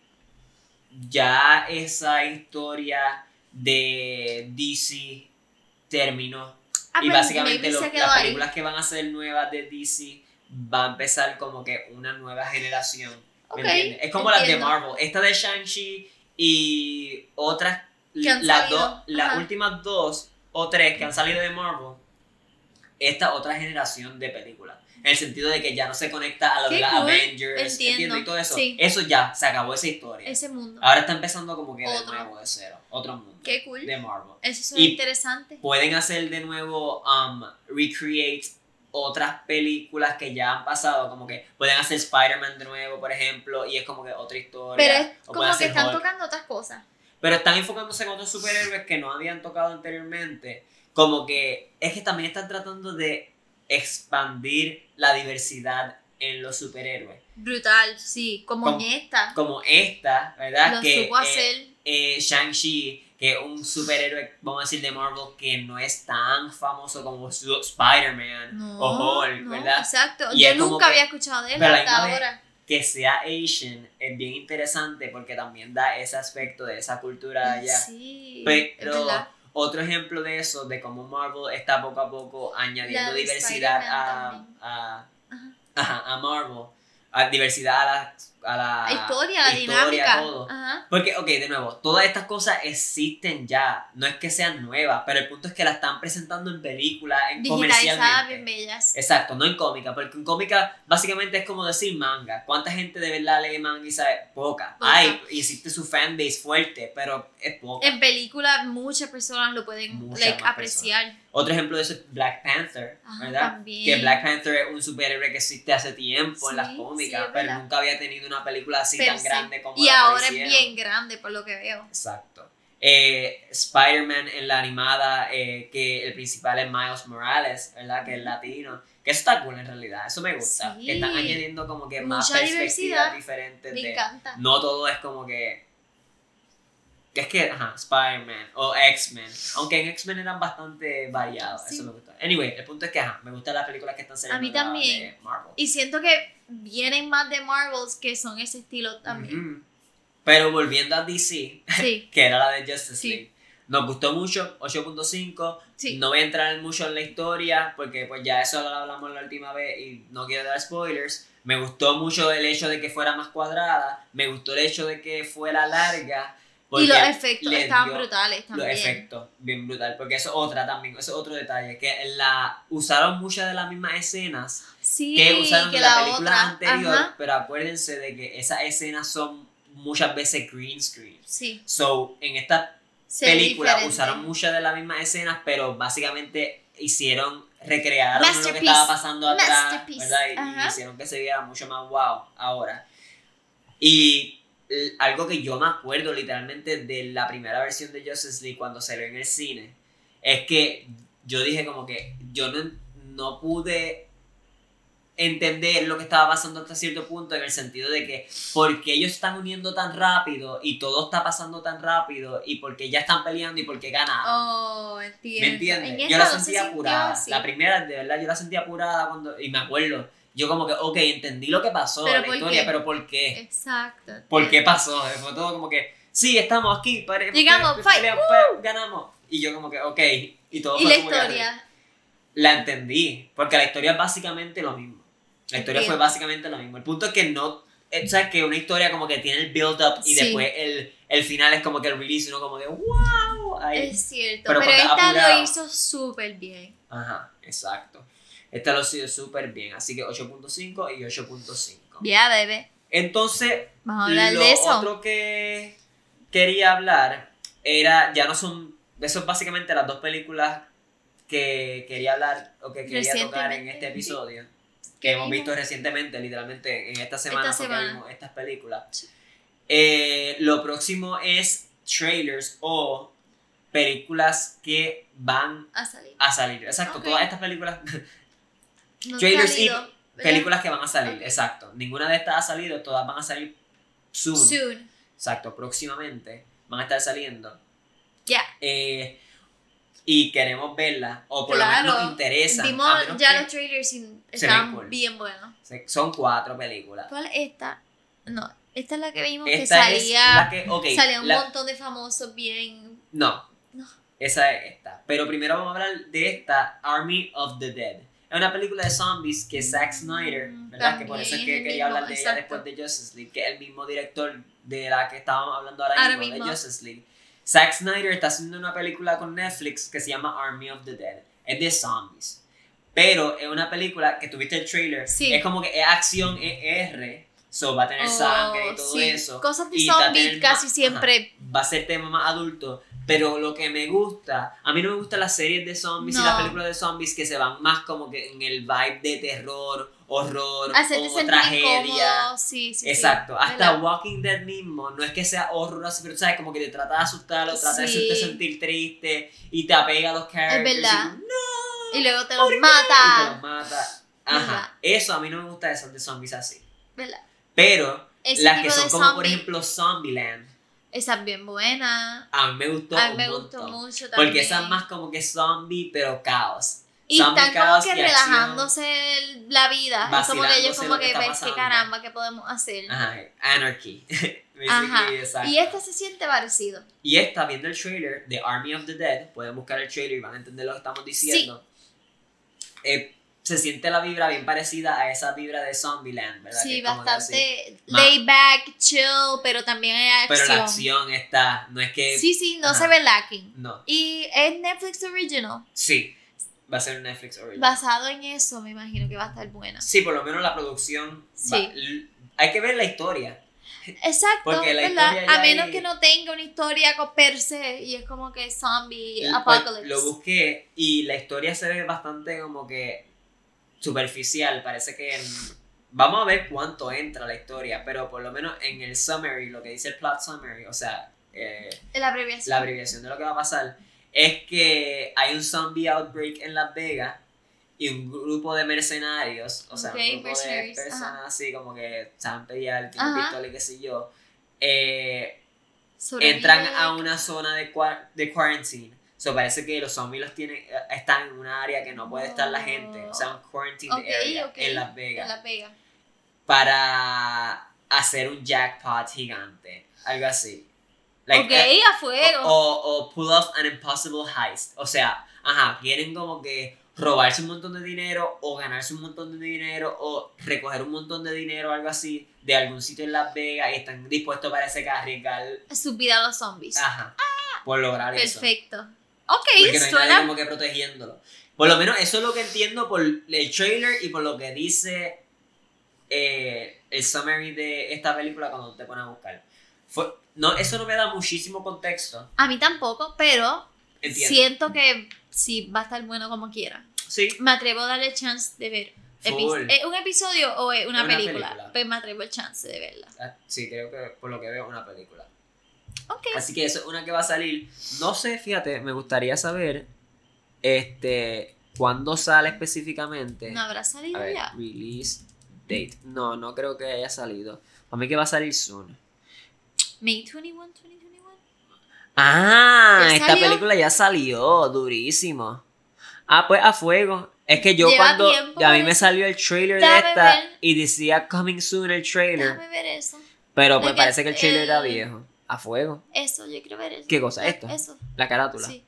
ya esa historia de DC terminó. Ah, y básicamente lo- las ahí. películas que van a ser nuevas de DC va a empezar como que una nueva generación. ¿me Ok, entiendes? Es como las de. Marvel. Esta de Shang-Chi y otras, las, dos- las últimas dos o tres que han salido de Marvel esta otra generación de películas. En el sentido de que ya no se conecta a lo de cool. Avengers, Entiendo. Y todo eso. Sí. Eso ya, se acabó esa historia. Ese mundo. Ahora está empezando como que de nuevo, de cero. Otro mundo. Qué cool. De Marvel. Eso Y- interesante. Pueden hacer de nuevo, um, recreate otras películas que ya han pasado, como que pueden hacer Spider-Man de nuevo, por ejemplo, y es como que otra historia. Pero es o como que hacer están Hulk. tocando otras cosas. Pero están enfocándose en otros superhéroes que no habían tocado anteriormente. Como que es que también están tratando de expandir la diversidad en los superhéroes. Brutal, sí. Como Como- en esta. Como esta, ¿verdad? Lo que supo eh, hacer. eh, Shang-Chi, que es un superhéroe, vamos a decir, de Marvel que no es tan famoso como Spider-Man No, o Hulk, no, ¿verdad? Exacto. Y Yo nunca que- había escuchado de él hasta vez- ahora. Que sea Asian es bien interesante porque también da ese aspecto de esa cultura allá. Sí. Pero otro ejemplo de eso, de cómo Marvel está poco a poco añadiendo La diversidad a, a, a Marvel, a diversidad a la, a la La historia, la historia, dinámica. todo. Ajá. Porque, ok, de nuevo, todas estas cosas existen ya, no es que sean nuevas, pero el punto es que las están presentando en películas, en comercialmente. bien bellas. Exacto, no en cómica, porque en cómica básicamente es como decir manga. ¿Cuánta gente de verdad lee manga y sabe? Poca. Poca. Hay, existe su fanbase fuerte, pero es poca. En película muchas personas lo pueden like, apreciar. Otro ejemplo de eso es Black Panther, Ajá, ¿verdad? también. Que Black Panther es un superhéroe que existe hace tiempo en las Sí, cómicas, sí, pero nunca había tenido una película así tan grande como Y la ahora es bien grande por lo que veo. Exacto. Eh, Spider-Man en la animada, eh, que el principal es Miles Morales, ¿verdad? Que es latino. Que eso está cool en realidad, eso me gusta. Sí. Que están añadiendo como que más Mucha perspectivas diferentes Me de... encanta. No todo es como que... que es que, ajá, Spider-Man o X-Men. Aunque en X-Men eran bastante variados, Sí. eso me gusta. Anyway, el punto es que, ajá, me gustan las películas que están saliendo mí de- también. de Marvel. Y siento que vienen más de Marvels que son ese estilo también. Pero volviendo a DC, *laughs* Sí, que era la de Justice Sí. League. Nos gustó mucho, 8.5. sí. No voy a entrar mucho en la historia porque pues ya eso lo hablamos la última vez y no quiero dar spoilers. Me gustó mucho el hecho de que fuera más cuadrada, me gustó el hecho de que fuera larga. Y los efectos estaban brutales Los también. efectos, bien brutal, porque eso es otra también, eso es otro detalle, que la usaron muchas de las mismas escenas Sí, que usaron que en la, la película otra. anterior, Ajá. pero acuérdense de que esas escenas son muchas veces green screen. Sí. So, en esta se película diferente. usaron muchas de las mismas escenas, pero básicamente hicieron, recrearon lo que estaba pasando atrás. ¿verdad? Y, y hicieron que se viera mucho más wow ahora. Y algo que yo me acuerdo literalmente de la primera versión de Justice League cuando salió en el cine, es que yo dije como que yo no, no pude entender lo que estaba pasando hasta cierto punto en el sentido de que porque ellos están uniendo tan rápido y todo está pasando tan rápido y porque ya están peleando y porque ganaron. Oh, entiendo. ¿Me entiendes? En Yo la sentía sintió apurada. La primera, de verdad, yo la sentía apurada cuando. Y me acuerdo. Yo como que, ok, entendí lo que pasó ¿Pero en la historia, qué? pero ¿por qué? Exacto. ¿Por qué pasó? Fue todo como que, sí, estamos aquí, pare- Llegamos, fight, peleamos, pe- ganamos. Y yo como que, ok. Y todo Y fue la como que- historia. la entendí, porque la historia es básicamente lo mismo. La historia fue básicamente lo mismo. El punto es que no, eh, sabes que una historia como que tiene el build up y Sí. después el, el final es como que el release uno como de wow. Es cierto. Pero esta apurado. lo hizo súper bien. Ajá, exacto. Esta lo sido súper bien, así que 8.5 y 8.5. Ya, bebé. Entonces, Vamos a hablar lo de eso. otro que quería hablar era, ya no son, eso es básicamente las dos películas que quería hablar o que quería tocar en este episodio. ¿Qué Que hemos visto recientemente, literalmente en esta semana, Esta semana. vimos estas películas. Sí. Eh, lo próximo es trailers o películas que van A salir. a salir. Exacto, todas estas películas *laughs* No trailers y películas que van a salir, exacto. Ninguna de estas ha salido, todas van a salir soon. Soon. Exacto, próximamente van a estar saliendo. Ya. Eh, y queremos verlas, o por Claro. lo menos nos interesan. Vimos ya los trailers y estaban cool. bien buenos. Son cuatro películas. ¿Cuál es esta? No, esta es la que vimos Esta que es salía. la que, ok, salía un la- montón de famosos bien. No, No. esa es esta. Pero primero vamos a hablar de esta, Army of the Dead. Es una película de zombies que Zack Snyder, Mm, ¿verdad? Que por eso es que quería hablar de ella después de Justice League, que es el mismo director de la que estábamos hablando ahora, Ahora mismo, mismo. de Justice League. Zack Snyder está haciendo una película con Netflix que se llama Army of the Dead. Es de zombies. Pero es una película que tuviste el trailer. Sí. Es como que es acción, es R. So va a tener Oh, sangre y todo sí. eso. Cosas de y va a zombie tener casi más- siempre. ajá, va a ser tema más adulto. Pero lo que me gusta, a mí no me gustan las series de zombies y No. las películas de zombies que se van más como que en el vibe de terror, horror Hacerte o tragedia. incómodo. Sí, sí. sí, Exacto, hasta ¿verdad? Walking Dead mismo, no es que sea horror así, pero sabes, como que te trata de asustar o trata de Sí. hacerte sentir triste y te apega a los characters. verdad. y, no, Y luego te ¿por los qué? Y te mata. los mata. Ajá, ¿Verdad? eso a mí no me gusta de zombies así. ¿Verdad? Pero Ese las que son como por zombie, ejemplo Zombieland, Esa es bien buena. a mí me gustó A mí un me gustó montón. mucho también. Porque esa es más como que zombie, pero caos. Y zombie, están como caos que y acción. relajándose el- la vida. Es como que ellos como que que ves qué caramba que podemos hacer. Ajá, anarchy. *laughs* Ajá. Y este se siente parecido. Y esta, viendo el trailer de Army of the Dead, pueden buscar el trailer y van a entender lo que estamos diciendo. Eh, se siente la vibra bien parecida a esa vibra de Zombieland, ¿verdad? Sí, bastante laid back, chill, pero también hay acción. Pero la acción está, no es que... Sí, sí, no Ajá. se ve lacking. No, Y es Netflix Original. sí, va a ser un Netflix original. Basado en eso, me imagino que va a estar buena. Sí, por lo menos la producción... Sí. va- hay que ver la historia. Exacto, Porque la ¿verdad? A menos que no tenga una historia per se y es como que zombie apocalypse. Lo busqué y la historia se ve bastante como que superficial. Parece que vamos a ver cuánto entra la historia, pero por lo menos en el summary, lo que dice el plot summary, o sea, eh, La abreviación. la abreviación de lo que va a pasar, es que hay un zombie outbreak en Las Vegas y un grupo de mercenarios, o sea, un grupo de personas ajá. así como que saben pelear, tienen pistola y qué sé yo, eh, entran a una zona de, de quarantine. So parece que los zombies los tienen, eh, están en una área que no puede estar la gente. O sea, un quarantine Ok, area ok. en Las Vegas. En Las Vegas. Para hacer un jackpot gigante. Algo así. Like, ok, eh, a fuego. o, o pull off an impossible heist. O sea, ajá, quieren como que robarse un montón de dinero o ganarse un montón de dinero o recoger un montón de dinero algo así de algún sitio en Las Vegas y están dispuestos parece que a arriesgar Su vida a los zombies. Ajá. Por lograr eso. Perfecto. Ok, Porque no hay nadie suena. como que protegiéndolo. Por lo menos eso es lo que entiendo por el trailer y por lo que dice eh, el summary de esta película cuando te pones a buscar. Fue- no, eso no me da muchísimo contexto. A mí tampoco, pero Entiendo. siento que sí va a estar bueno como quiera. Sí. Me atrevo a darle chance de ver. ¿Es un episodio o es una, Es una película? película. Pues me atrevo el chance de verla. Ah, Sí, creo que por lo que veo es una película. Así que eso es una que va a salir. No sé, fíjate, me gustaría saber este cuándo sale específicamente. ¿No habrá salido A ver, ya? release date. No, no creo que haya salido. A mí que va a salir soon. May 21, 2021. Ah, ¿Ya esta salió? película ya salió, durísimo. Ah, pues a fuego. Es que yo Lleva cuando tiempo, a mí me salió el trailer de esta ver. y decía coming soon el trailer, Déjame ver eso. pero pues parece que el trailer era viejo. A fuego. Eso, yo quiero ver eso. ¿Qué cosa? ¿Esto? Eso. La carátula. Sí.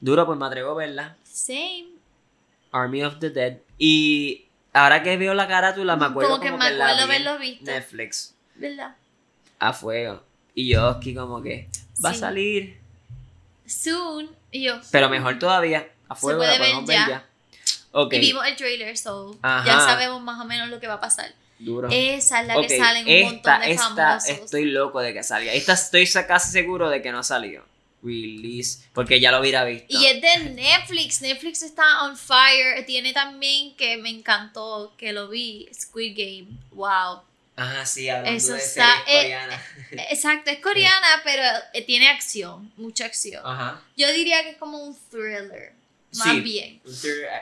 Duro, pues me atrevo a verla. Same. Army of the Dead. Y ahora que veo la carátula me acuerdo como como, que me la acuerdo haberlo visto. Netflix. ¿Verdad? A fuego. Y yo aquí como que va a salir. Soon. Y yo. Pero mejor todavía. A fuego puede la podemos ver ver ya. ya. Ok. Y vimos el trailer, so Ajá. ya sabemos más o menos lo que va a pasar. Duro. Esa es la que sale en un esta, montón de esta famosos. estoy loco de que salga. Esta estoy casi seguro de que no salió. Release. Porque ya lo hubiera visto. Y es de Netflix. Netflix está on fire. Tiene también que me encantó que lo vi. Squid Game. Wow. Ajá, sí, hablando Eso de está- series eh. Exacto, es *laughs* coreana, pero eh, tiene acción. Mucha acción. Ajá. Yo diría que es como un thriller. Más Sí. bien.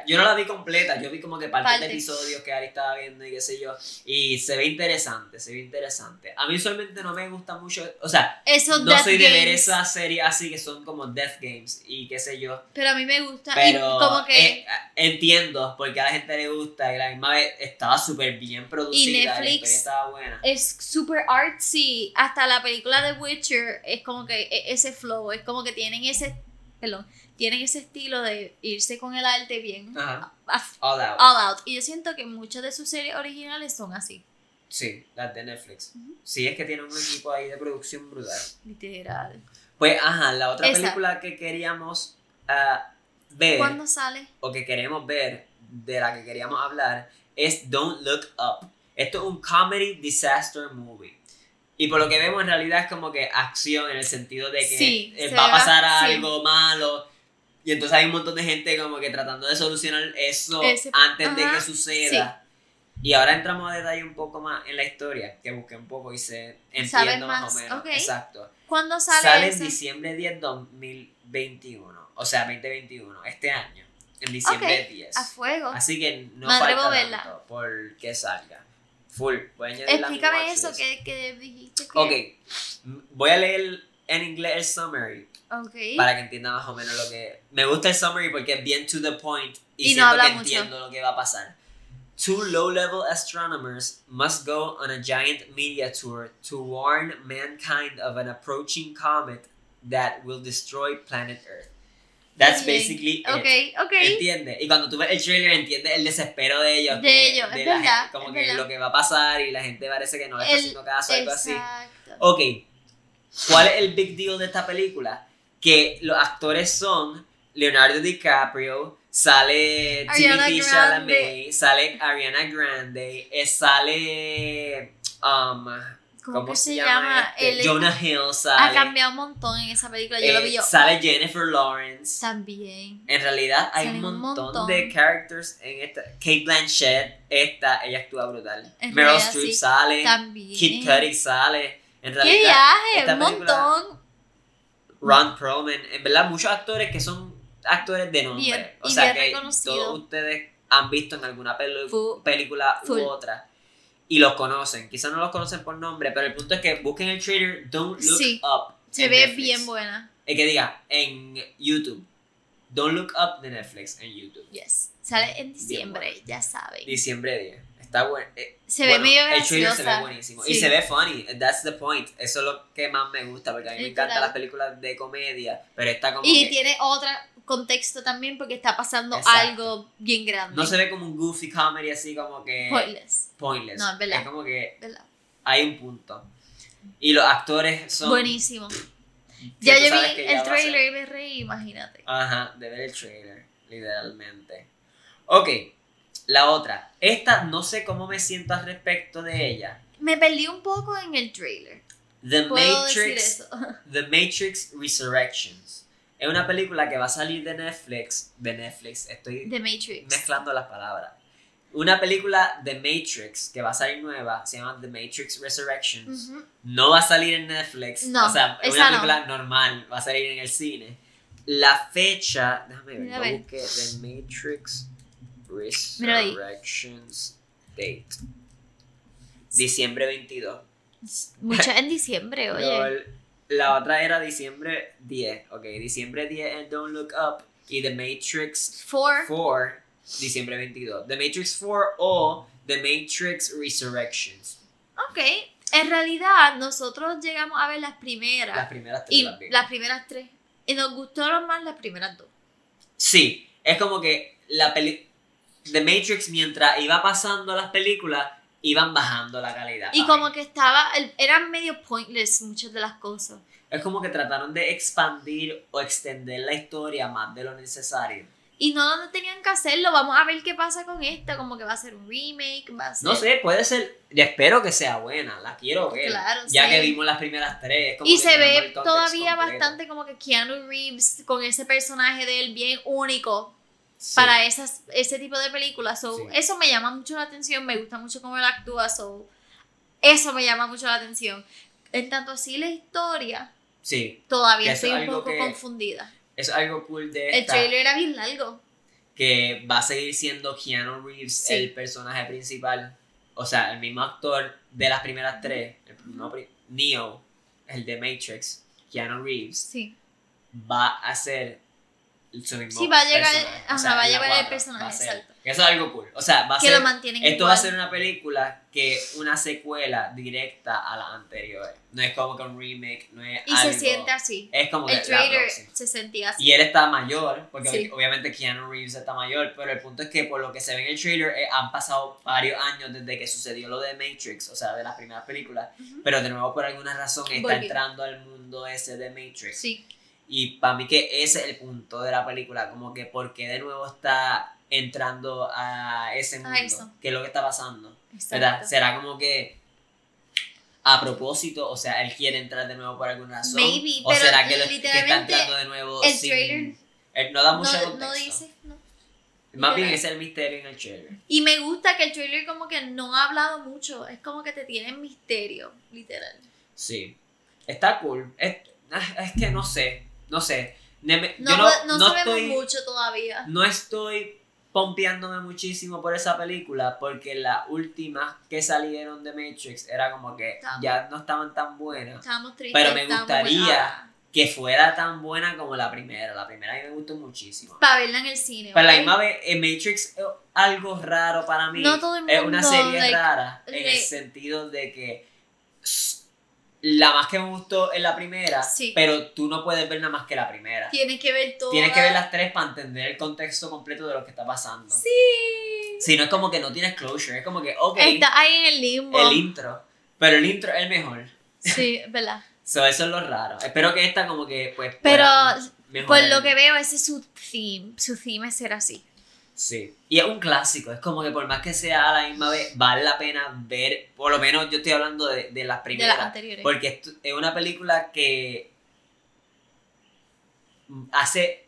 Yo no la vi completa, yo vi como que parte de episodios que Ari estaba viendo y qué sé yo. Y se ve interesante, se ve interesante. A mí usualmente no me gusta mucho, o sea, no soy de ver esas series así que son como Death Games y qué sé yo. Pero a mí me gusta. Pero y como que. eh, entiendo porque a la gente le gusta y la misma vez estaba súper bien producida. Netflix- La historia estaba buena. es super artsy. Hasta la película de Witcher es como que e- ese flow, es como que tienen ese, perdón, tienen ese estilo de irse con el arte bien Ajá. All out. all out. Y yo siento que muchas de sus series originales son así, Sí, las de Netflix. Sí, es que tiene un equipo ahí de producción brutal. literal. Pues, ajá, la otra Esa. película que queríamos ah, ver. ¿Cuándo sale? o que queremos ver de la que queríamos hablar es Don't Look Up. Esto es un comedy disaster movie. Y por lo que vemos en realidad es como que acción en el sentido de que Sí, eh, va a va- pasar sí. algo malo. Y entonces hay un montón de gente como que tratando de solucionar eso Ese- antes de que suceda. Y ahora entramos a detalle un poco más en la historia, que busqué un poco y se entiendo más, más, o menos. Exacto. ¿Cuándo sale Sale en esa? diciembre 10, 2021. O sea, 2021, este año. En diciembre Ok, 10. A fuego. Así que no falta verla. tanto por que salga. Full. Voy a añadirla a mi Explícame eso que, que dijiste que... Ok. Voy a leer en inglés el summary Ok. para que entienda más o menos lo que... Me gusta el summary porque es bien to the point y, Y no siento habla que mucho. entiendo lo que va a pasar. Two low-level astronomers must go on a giant media tour to warn mankind of an approaching comet that will destroy planet Earth. That's basically it. Ok, ok. ¿Entiendes? Y cuando tú ves el trailer entiendes el desespero de ellos. De que- ellos, es la verdad, gente, como es que verdad. lo que va a pasar y la gente parece que no le está haciendo caso, algo así. Exacto. Ok, ¿cuál es el big deal de esta película? Que los actores son Leonardo DiCaprio, sale Timothy. Chalamet, sale Ariana Grande, eh, sale... Um, ¿Cómo, que se llama? este? Jonah Hill, ha sale... cambiado un montón en esa película. Yo eh, lo vi yo. sale Jennifer Lawrence. También. En realidad hay un montón, montón. de characters en esta. Kate Blanchett, esta, ella actúa brutal. En Meryl Streep sí. sale. También. Kid Cudi sale. En ¡Qué realidad, viaje! esta Un montón. Ron Perlman. En verdad, muchos actores que son actores de nombre. Bien- o sea que todos ustedes han visto en alguna Fu- película full. u otra. Y los conocen. Quizás no los conocen por nombre, pero el punto es que busquen el trailer Don't Look Sí. Up. Se ve Netflix. bien buena. Es que diga, en YouTube. Don't Look Up de Netflix en YouTube. Yes. Sale en diciembre, ya saben. Diciembre 10. Está bueno. eh, Se bueno, ve medio El trailer se ve graciosa. buenísimo. Sí. Y se ve funny. That's the point. Eso es lo que más me gusta. Porque a mí me encantan las películas de comedia. Pero está como. Y que tiene otro contexto también porque está pasando Exacto. algo bien grande. No se ve como un goofy comedy así como que. Pointless, Pointless. No, es verdad. como que ¿verdad? hay un punto. Y los actores son. Buenísimo. Ya yo vi ya el trailer y me reí, imagínate. Ajá, de ver el trailer, literalmente. Ok, la otra. Esta no sé cómo me siento al respecto de ella. Me perdí un poco en el trailer. The Puedo decir Matrix, eso. *laughs* The Matrix Resurrections. Es una película que va a salir de Netflix. De Netflix, estoy The Matrix. mezclando las palabras. Una película de Matrix que va a salir nueva, se llama The Matrix Resurrections. No va a salir en Netflix. No, o sea, es una no. película normal, va a salir en el cine. La fecha, déjame ver, busqué The Matrix. Resurrections Date. Diciembre 22. Mucho *laughs* en diciembre, oye. la otra era diciembre 10. Ok, diciembre 10 en Don't Look Up. Y The Matrix Four. 4, diciembre 22. The Matrix 4 o The Matrix Resurrections. Ok. En realidad, nosotros llegamos a ver las primeras. Las primeras tres y las las primeras tres. Y nos gustaron más las primeras dos. Sí, es como que la peli The Matrix mientras iba pasando las películas iban bajando la calidad. Y como mí. que estaba, eran medio pointless muchas de las cosas. es como que trataron de expandir o extender la historia más de lo necesario. Y no, no tenían que hacerlo. Vamos a ver qué pasa con esta. Como que va a ser un remake, va a ser... No sé, puede ser, y espero que sea buena, la quiero ver. Claro, ya sí. que vimos las primeras tres. como Y que se ve todavía completo. bastante como que Keanu Reeves con ese personaje de él bien único Sí. para esas, ese tipo de películas. So, Sí. Eso me llama mucho la atención, me gusta mucho cómo él actúa. So, eso me llama mucho la atención. En tanto así la historia, Sí, todavía estoy es un poco que- confundida. es algo cool de El trailer era bien largo. que va a seguir siendo Keanu Reeves el personaje principal. O sea, el mismo actor de las primeras tres. El pri- Neo, el de Matrix, Keanu Reeves, va a ser su mismo Sí, va a llegar- personaje. ajá, O sea, va a la llevar el personaje, va a ser- exacto. Eso es algo cool. O sea, va a Que ser... lo mantienen Esto igual. va a ser una película que una secuela directa a las anteriores. No es como que un remake, no es Y algo... se siente así. Es como que El la trailer se sentía así. Y él está mayor, porque Sí. obviamente Keanu Reeves está mayor, pero el punto es que por lo que se ve en el trailer eh, han pasado varios años desde que sucedió lo de Matrix, o sea, de las primeras películas, pero de nuevo por alguna razón está Volvió. entrando al mundo ese de Matrix. Sí. Y para mí que ese es el punto de la película, como que porque de nuevo está entrando a ese mundo, que es lo que está pasando. ¿verdad? Será como que a propósito, o sea, él quiere entrar de nuevo por alguna razón, Maybe, o pero será que, lo- que está entrando de nuevo el sin- trailer él no da mucho no, contexto. no dice, no. Más bien es el misterio en el trailer. Y me gusta que el trailer como que no ha hablado mucho, es como que te tiene en misterio, literal. Sí. Está cool. Es, ah, es que no sé, no sé. Ne- me- No, yo no, no, no sabemos estoy, mucho todavía. no estoy pompeándome muchísimo por esa película porque las últimas que salieron de Matrix era como que Estamos- ya no estaban tan buenas. Estábamos tristes. Pero me gustaría- Que fuera tan buena como la primera. La primera a mí me gustó muchísimo. para verla en el cine. Pero a la misma vez, Matrix es algo raro para mí. No todo el es una mundo, serie like, rara en el like- sentido de que la más que me gustó es la primera, Sí. pero tú no puedes ver nada más que la primera. Tienes que ver todo. Tienes que ver las tres para entender el contexto completo de lo que está pasando. Sí. Si no es como que no tienes closure, es como que, ok, Está ahí en el limbo. el intro, pero el intro es el mejor. Sí, *laughs* verdad. So, eso es lo raro. Espero que esta como que pues Pero por lo que veo, ese es su theme. Su theme es ser así. Sí. Y es un clásico, es como que por más que sea a la misma vez, vale la pena ver, por lo menos yo estoy hablando de, de las De primeras. las anteriores. porque esto- es una película que hace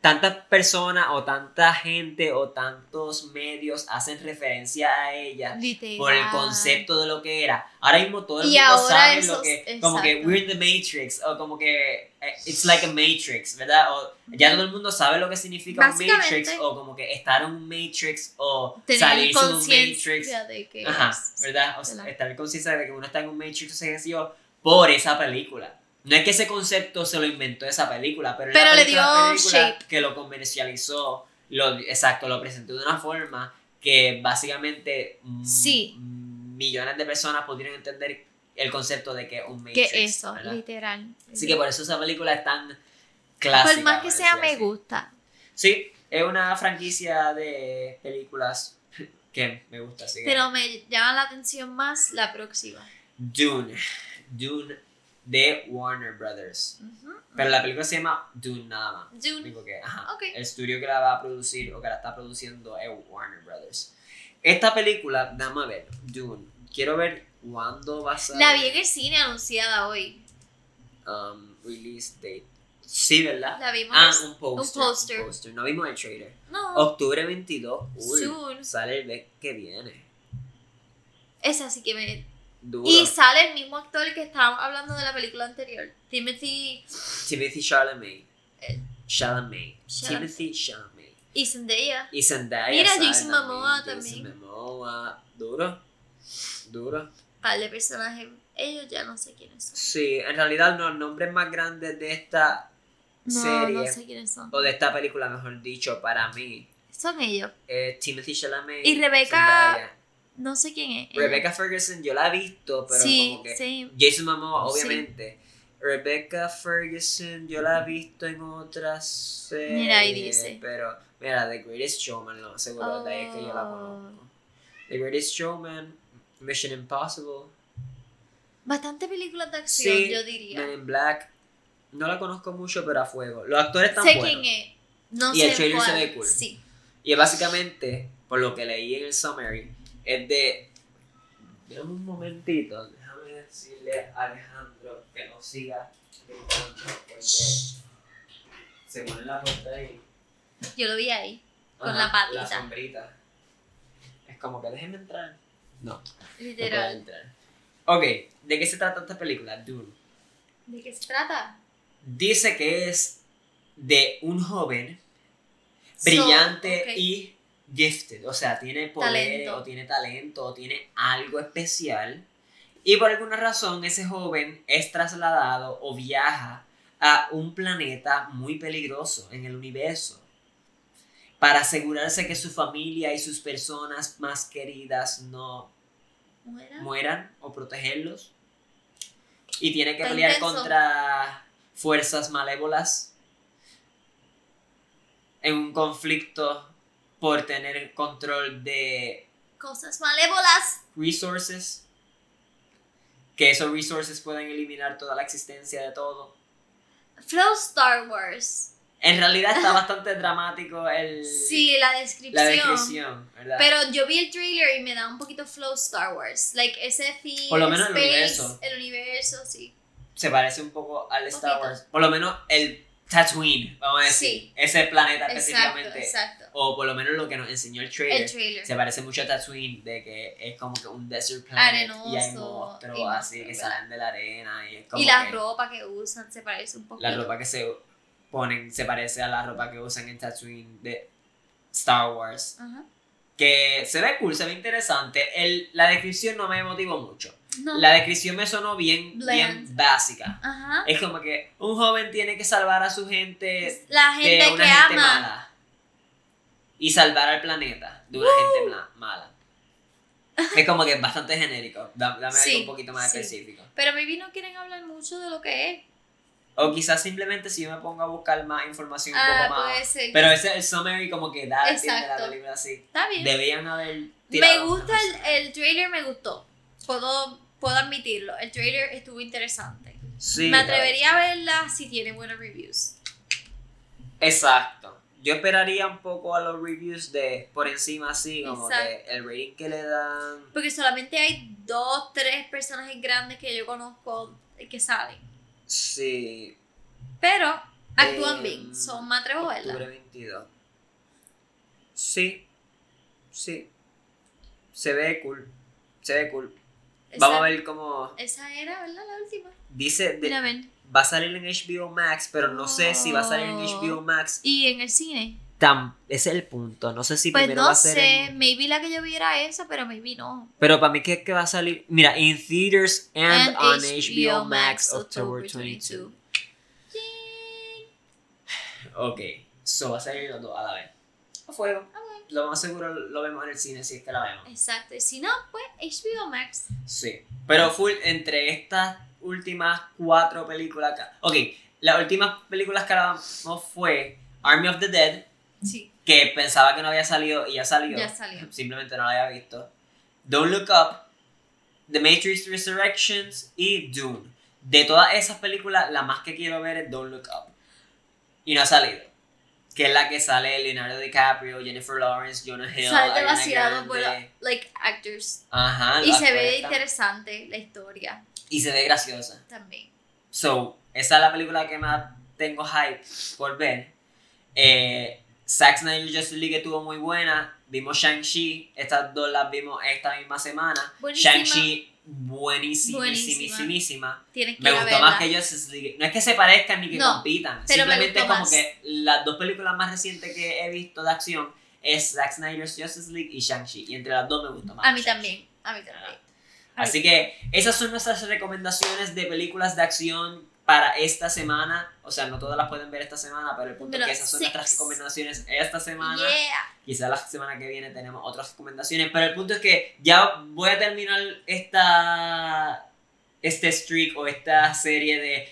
tantas personas o tanta gente o tantos medios hacen referencia a ella Literal. por el concepto de lo que era. Ahora mismo todo el Y mundo sabe eso- lo que, como que exacto. we're the Matrix, o como que eh, it's like a Matrix, ¿verdad? O ya todo el mundo sabe lo que significa un. Matrix, o como que estar en un Matrix, o salirse de un Matrix. de que Ajá, ¿verdad? O sea, estar consciente de que uno está en un Matrix, o sea, por esa película. No es que ese concepto se lo inventó esa película, pero, es la Pero le película- dio película que lo comercializó, lo, exacto, lo presentó de una forma que básicamente Sí. millones de personas pudieron entender el concepto de que es un que Matrix. eso, ¿verdad? literal. Así que por eso esa película es tan clásica. Por más que sea, me gusta. Sí, es una franquicia de películas *laughs* que me gusta. Así que- Pero me llama la atención más la próxima. Dune. Dune de Warner Brothers. Pero la película se llama Dune nada más. Dune. Digo que, ajá, Ok. El estudio que la va a producir o que la está produciendo es Warner Brothers. Esta película, dame a ver, Dune. Quiero ver cuándo va a salir. La vi en el cine anunciada hoy. um, release date. Sí, ¿verdad? La vimos. Ah, un poster. un poster. un poster. No vimos el trailer. no. Octubre 22. Uy, Soon. Sale el mes que viene. Esa sí que me. Duro. Y sale el mismo actor que estábamos hablando de la película anterior. Timothy Timothy Chalamet. Eh, Chalamet. Chalamet. Timothy Chalamet. y Zendaya. Y Zendaya. Mira, Jason Momoa Jason también. Momoa. Duro. Duro. Par de personajes. Ellos ya no sé quiénes son. Sí, en realidad los nombres más grandes de esta No, serie, no sé quiénes son. o de esta película, mejor dicho, para mí, Son ellos. es Timothy Chalamet. Y Rebecca- Zendaya. No sé quién es. ella. Rebecca Ferguson, yo la he visto, pero sí, como que. sí. Jason Momoa, Sí. obviamente. Rebecca Ferguson, yo la he visto en otras series. Mira, ahí dice. Pero, mira, The Greatest Showman, lo seguro, de ahí es que yo la Oh. conozco. The Greatest Showman, Mission Impossible, Bastante películas de acción, Sí, yo diría. Men in Black. No la conozco mucho, pero a fuego. Los actores están sé buenos. quién es. No Y sé el trailer se ve cool. Sí. Y básicamente, por lo que leí en el summary, es de. Dame un momentito, déjame decirle a Alejandro que no siga gritando, porque se pone la puerta ahí. Yo lo vi ahí. Con Ajá, la patita. La sombrita. Es como que déjenme entrar. No, no puedo Literal. entrar. Ok, ¿de qué se trata esta película? Dune. ¿De qué se trata? Dice que es de un joven So, brillante y gifted, o sea, tiene poder Talento. o tiene talento o tiene algo especial. Y por alguna razón ese joven es trasladado o viaja a un planeta muy peligroso en el universo para asegurarse que su familia y sus personas más queridas no ¿Muera? mueran o protegerlos. Y tiene que Está pelear intenso. contra fuerzas malévolas en un conflicto por tener control de Cosas malévolas. resources. Que esos resources pueden eliminar toda la existencia de todo. Flow Star Wars. En realidad está *laughs* bastante dramático el, Sí, la descripción. la descripción, ¿verdad? Pero yo vi el trailer y me da un poquito flow Star Wars. Like ese theme, Por lo menos el space, universo. El universo, sí. Se parece un poco al Star Poquito. Wars. Por lo menos el Tatooine, vamos a decir. Sí. Ese planeta Exacto, específicamente. exacto. O por lo menos lo que nos enseñó el trailer. El trailer. Se parece mucho a Tatooine, de que es como que un desert planet y hay monstruos y así que salen de la arena y es como Y la que ropa que usan se parece un poquito. la ropa que se ponen se parece a la ropa que usan en Tatooine de Star Wars. Ajá. Que se ve cool, se ve interesante. El, la descripción no me motivó mucho. No. La descripción me sonó bien, básica. Ajá. Es como que un joven tiene que salvar a su gente La gente de una que gente ama. mala. Y salvar al planeta de una gente mala-. Es como que bastante genérico. Da- Dame Sí, algo un poquito más sí. específico. Pero maybe no quieren hablar mucho de lo que es. O quizás simplemente si yo me pongo a buscar más información un Ah, poco más. ser. Pero ese es el summary como que da el de la película así. Está bien. Debían haber Me gusta el, el trailer, me gustó. Puedo, puedo admitirlo. El trailer estuvo interesante. Sí, me atrevería a verla si tiene buenos reviews. Exacto. Yo esperaría un poco a los reviews de por encima así, como Exacto. que el rating que le dan. Porque solamente hay dos, tres personajes grandes que yo conozco que salen. Sí. Pero actúan Em, bien. Son me atrevo a verla. Octubre 22. Sí. Sí. Se ve cool. Se ve cool. Esa, Vamos a ver cómo. Esa era, ¿verdad? La última. Dice. de- Mira, ven. Va a salir en HBO Max, pero no sé si va a salir en Oh. HBO Max. Y en el cine. Tam, ese es el punto. No sé si Pues primero no va a ser. sé. en- Maybe la que yo vi era esa, pero maybe no. Pero para mí, ¿qué, qué va a salir? Mira, in theaters and, And on HBO, Max October 22. Ok, so va a salir los dos a la vez. A fuego. Lo más seguro lo vemos en el cine si es que la vemos. Exacto. Y si no, pues HBO Max. Sí. Pero full, entre estas últimas cuatro películas. que- Ok, las últimas películas que hablamos fue Army of the Dead, Sí. que pensaba que no había salido y ya salió. Ya salió. Simplemente no la había visto. Don't Look Up, The Matrix Resurrections y Dune. De todas esas películas, la más que quiero ver es Don't Look Up. Y no ha salido. Que es la que sale Leonardo DiCaprio, Jennifer Lawrence, Jonah Hill. Sale demasiado buena. Like actors. Ajá. Y se ve interesante la historia Y se ve graciosa. también. So, esa es la película que más tengo hype por ver. Eh, Zack Snyder Justice League estuvo muy buena. Vimos Shang-Chi. Estas dos las vimos esta misma semana. Buenísima. Shang-Chi. Buenísima. Que Me gustó más que Justice League. No es que se parezcan ni que No, compitan. Simplemente es como más. que las dos películas más recientes que he visto de acción es Zack Snyder's Justice League y Shang-Chi. Y entre las dos me gustó más. A mí también. A mí también. Así que esas son nuestras recomendaciones de películas de acción para esta semana. O sea, no todas las pueden ver esta semana, pero el punto es que esas son nuestras recomendaciones esta semana. Yeah. Quizá la semana que viene tenemos otras recomendaciones, pero el punto es que ya voy a terminar esta este streak o esta serie de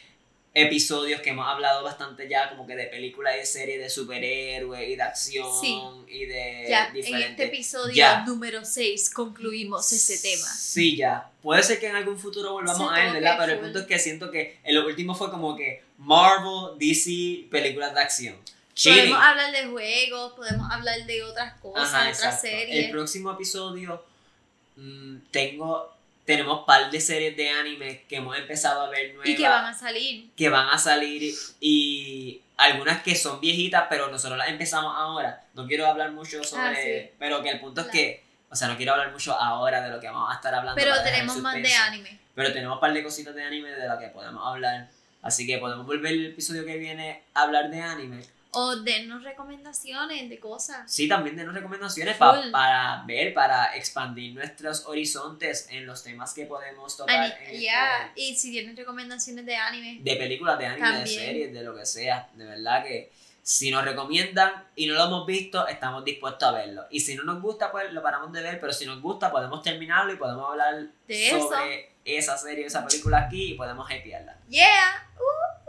episodios que hemos hablado bastante ya como que de películas y de series de superhéroes y de acción Sí. y de Ya, en diferentes este episodio Ya. número 6 concluimos ese tema. Sí, ya. Puede ser que en algún futuro volvamos Sí, a él, ¿verdad? Pero el punto es que siento que en lo último fue como que Marvel, DC, películas de acción. Chilling. Podemos hablar de juegos, podemos hablar de otras cosas, Ajá, otras exacto. series. El próximo episodio mm, tengo tenemos par de series de anime que hemos empezado a ver nuevas y que van a salir. que van a salir y algunas que son viejitas, pero nosotros las empezamos ahora. No quiero hablar mucho sobre, Ah, sí. pero que el punto Claro. es que, o sea, no quiero hablar mucho ahora de lo que vamos a estar hablando. Pero tenemos más de anime. Pero tenemos un par de cositas de anime de las que podemos hablar. Así que podemos volver el episodio que viene a hablar de anime. O dennos recomendaciones de cosas. Sí, también denos recomendaciones pa- para ver, para expandir nuestros horizontes en los temas que podemos tocar. Ani- en Ya, este- y si tienen recomendaciones de anime. de películas, de anime, de series, de lo que sea. De verdad que si nos recomiendan y no lo hemos visto, estamos dispuestos a verlo. Y si no nos gusta, pues lo paramos de ver, pero si nos gusta, podemos terminarlo y podemos hablar De sobre esa serie, esa película aquí y podemos hypearla. Yeah.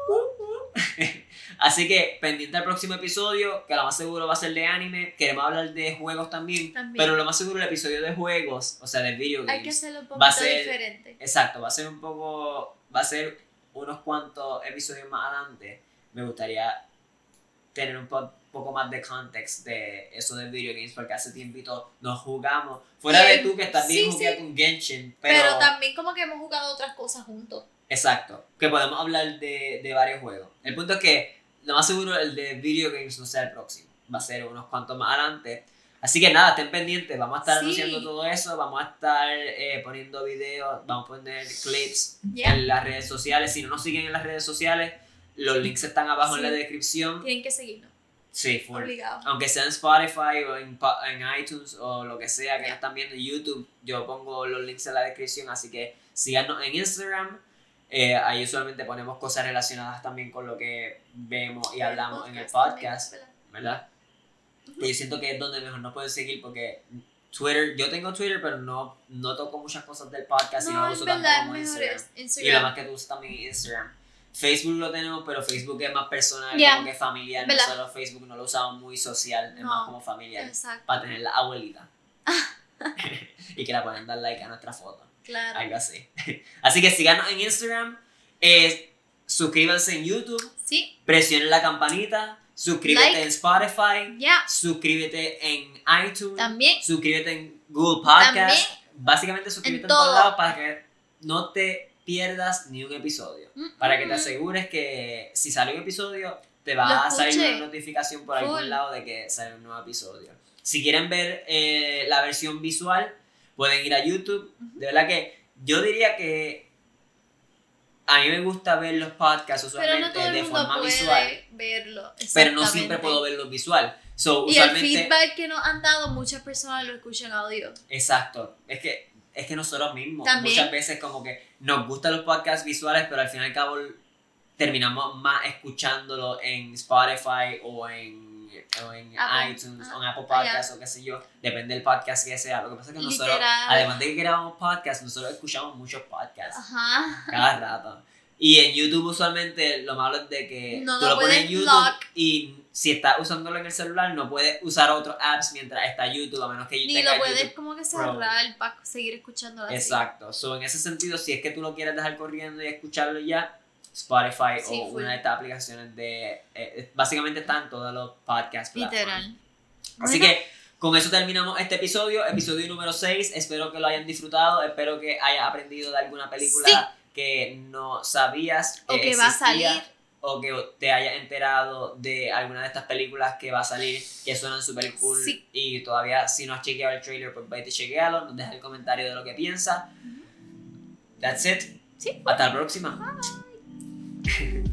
*laughs* Así que pendiente al próximo episodio, que lo más seguro va a ser de anime. Queremos hablar de juegos también, También. pero lo más seguro el episodio de juegos, o sea, de video games. Hay que hacerlo un ser- diferente. Exacto, va a ser un poco, va a ser unos cuantos episodios más adelante. Me gustaría tener un po- poco más de context de eso de video games, porque hace tiempito nos jugamos. Fuera de tú que bien sí, sí. con Genshin, Pero, pero... también como que hemos jugado otras cosas juntos. Exacto, que podemos hablar de, de varios juegos. El punto es que lo más seguro el de video games no sea el próximo, va a ser unos cuantos más adelante. Así que nada, estén pendientes, vamos a estar Sí. anunciando todo eso, vamos a estar eh, poniendo videos, vamos a poner clips Ya. en las redes sociales. Si no nos siguen en las redes sociales, los links están abajo en la descripción. Tienen que seguirnos. Sí, full. Obligado. Aunque sea en Spotify o en, en iTunes o lo que sea que Ya. están viendo en YouTube, yo pongo los links en la descripción, así que síganos en Instagram. Eh, ahí usualmente ponemos cosas relacionadas también con lo que vemos y hablamos en el podcast, ¿verdad? Y yo siento que es donde mejor nos pueden seguir porque Twitter, yo tengo Twitter, pero no, no toco muchas cosas del podcast y no No, lo en uso verdad, tanto como Instagram. Y lo más que tú usas también Instagram. Facebook lo tenemos, pero Facebook es más personal, Ya. como que familiar. ¿Verdad? Nosotros Facebook no lo usamos muy social, es No. más como familiar. Exacto. Para tener la abuelita. *laughs* *laughs* y que la puedan dar like a nuestra foto. Claro. Algo así. *laughs* Así que síganos en Instagram. eh, suscríbanse en YouTube. Sí, Presionen la campanita. Suscríbete Like. en Spotify. ya. Suscríbete en iTunes. También. Suscríbete en Google Podcast. También. Básicamente suscríbete en, En todos todo. lados para que no te pierdas ni un episodio. Mm, Para que te mm. asegures que si sale un episodio, te va a salir una notificación por algún lado de que sale un nuevo episodio. Si quieren ver eh, la versión visual, pueden ir a YouTube. De verdad que yo diría que a mí me gusta ver los podcasts Pero no usualmente todo el de mundo forma puede visual, verlo. pero no siempre puedo verlos visual. So, Y el feedback que nos han dado, muchas personas lo escuchan audio. Exacto. Es que, es que nosotros mismos También. muchas veces como que nos gustan los podcasts visuales, pero al fin y al cabo terminamos más escuchándolo en Spotify o en, o en Apple. iTunes o en Apple Podcasts o qué sé yo. Depende del podcast que sea. Lo que pasa es que nosotros, Literal. además de que grabamos podcasts, nosotros escuchamos muchos podcasts Ajá. cada rato. Y en YouTube usualmente lo malo es de que No tú lo lo pones en YouTube lock. y si estás usándolo en el celular no puedes usar otros apps mientras está YouTube a menos que Ni tenga lo puedes YouTube como que cerrar para seguir escuchándolo así. Exacto. So, en ese sentido, si es que tú lo quieres dejar corriendo y escucharlo ya, Spotify Sí, o full. una de estas aplicaciones de... eh, básicamente están todos los podcast platforms. Literal. Así Bueno, que con eso terminamos este episodio, episodio número 6. Espero que lo hayan disfrutado, espero que hayas aprendido de alguna película que no sabías O que va a existía, salir. O que te hayas enterado de alguna de estas películas que va a salir, que suenan super cool. Sí. Y todavía, si no has chequeado el trailer, pues vete chequealo. Nos deja el comentario de lo que piensas. That's it. Sí. Hasta la próxima. you *laughs*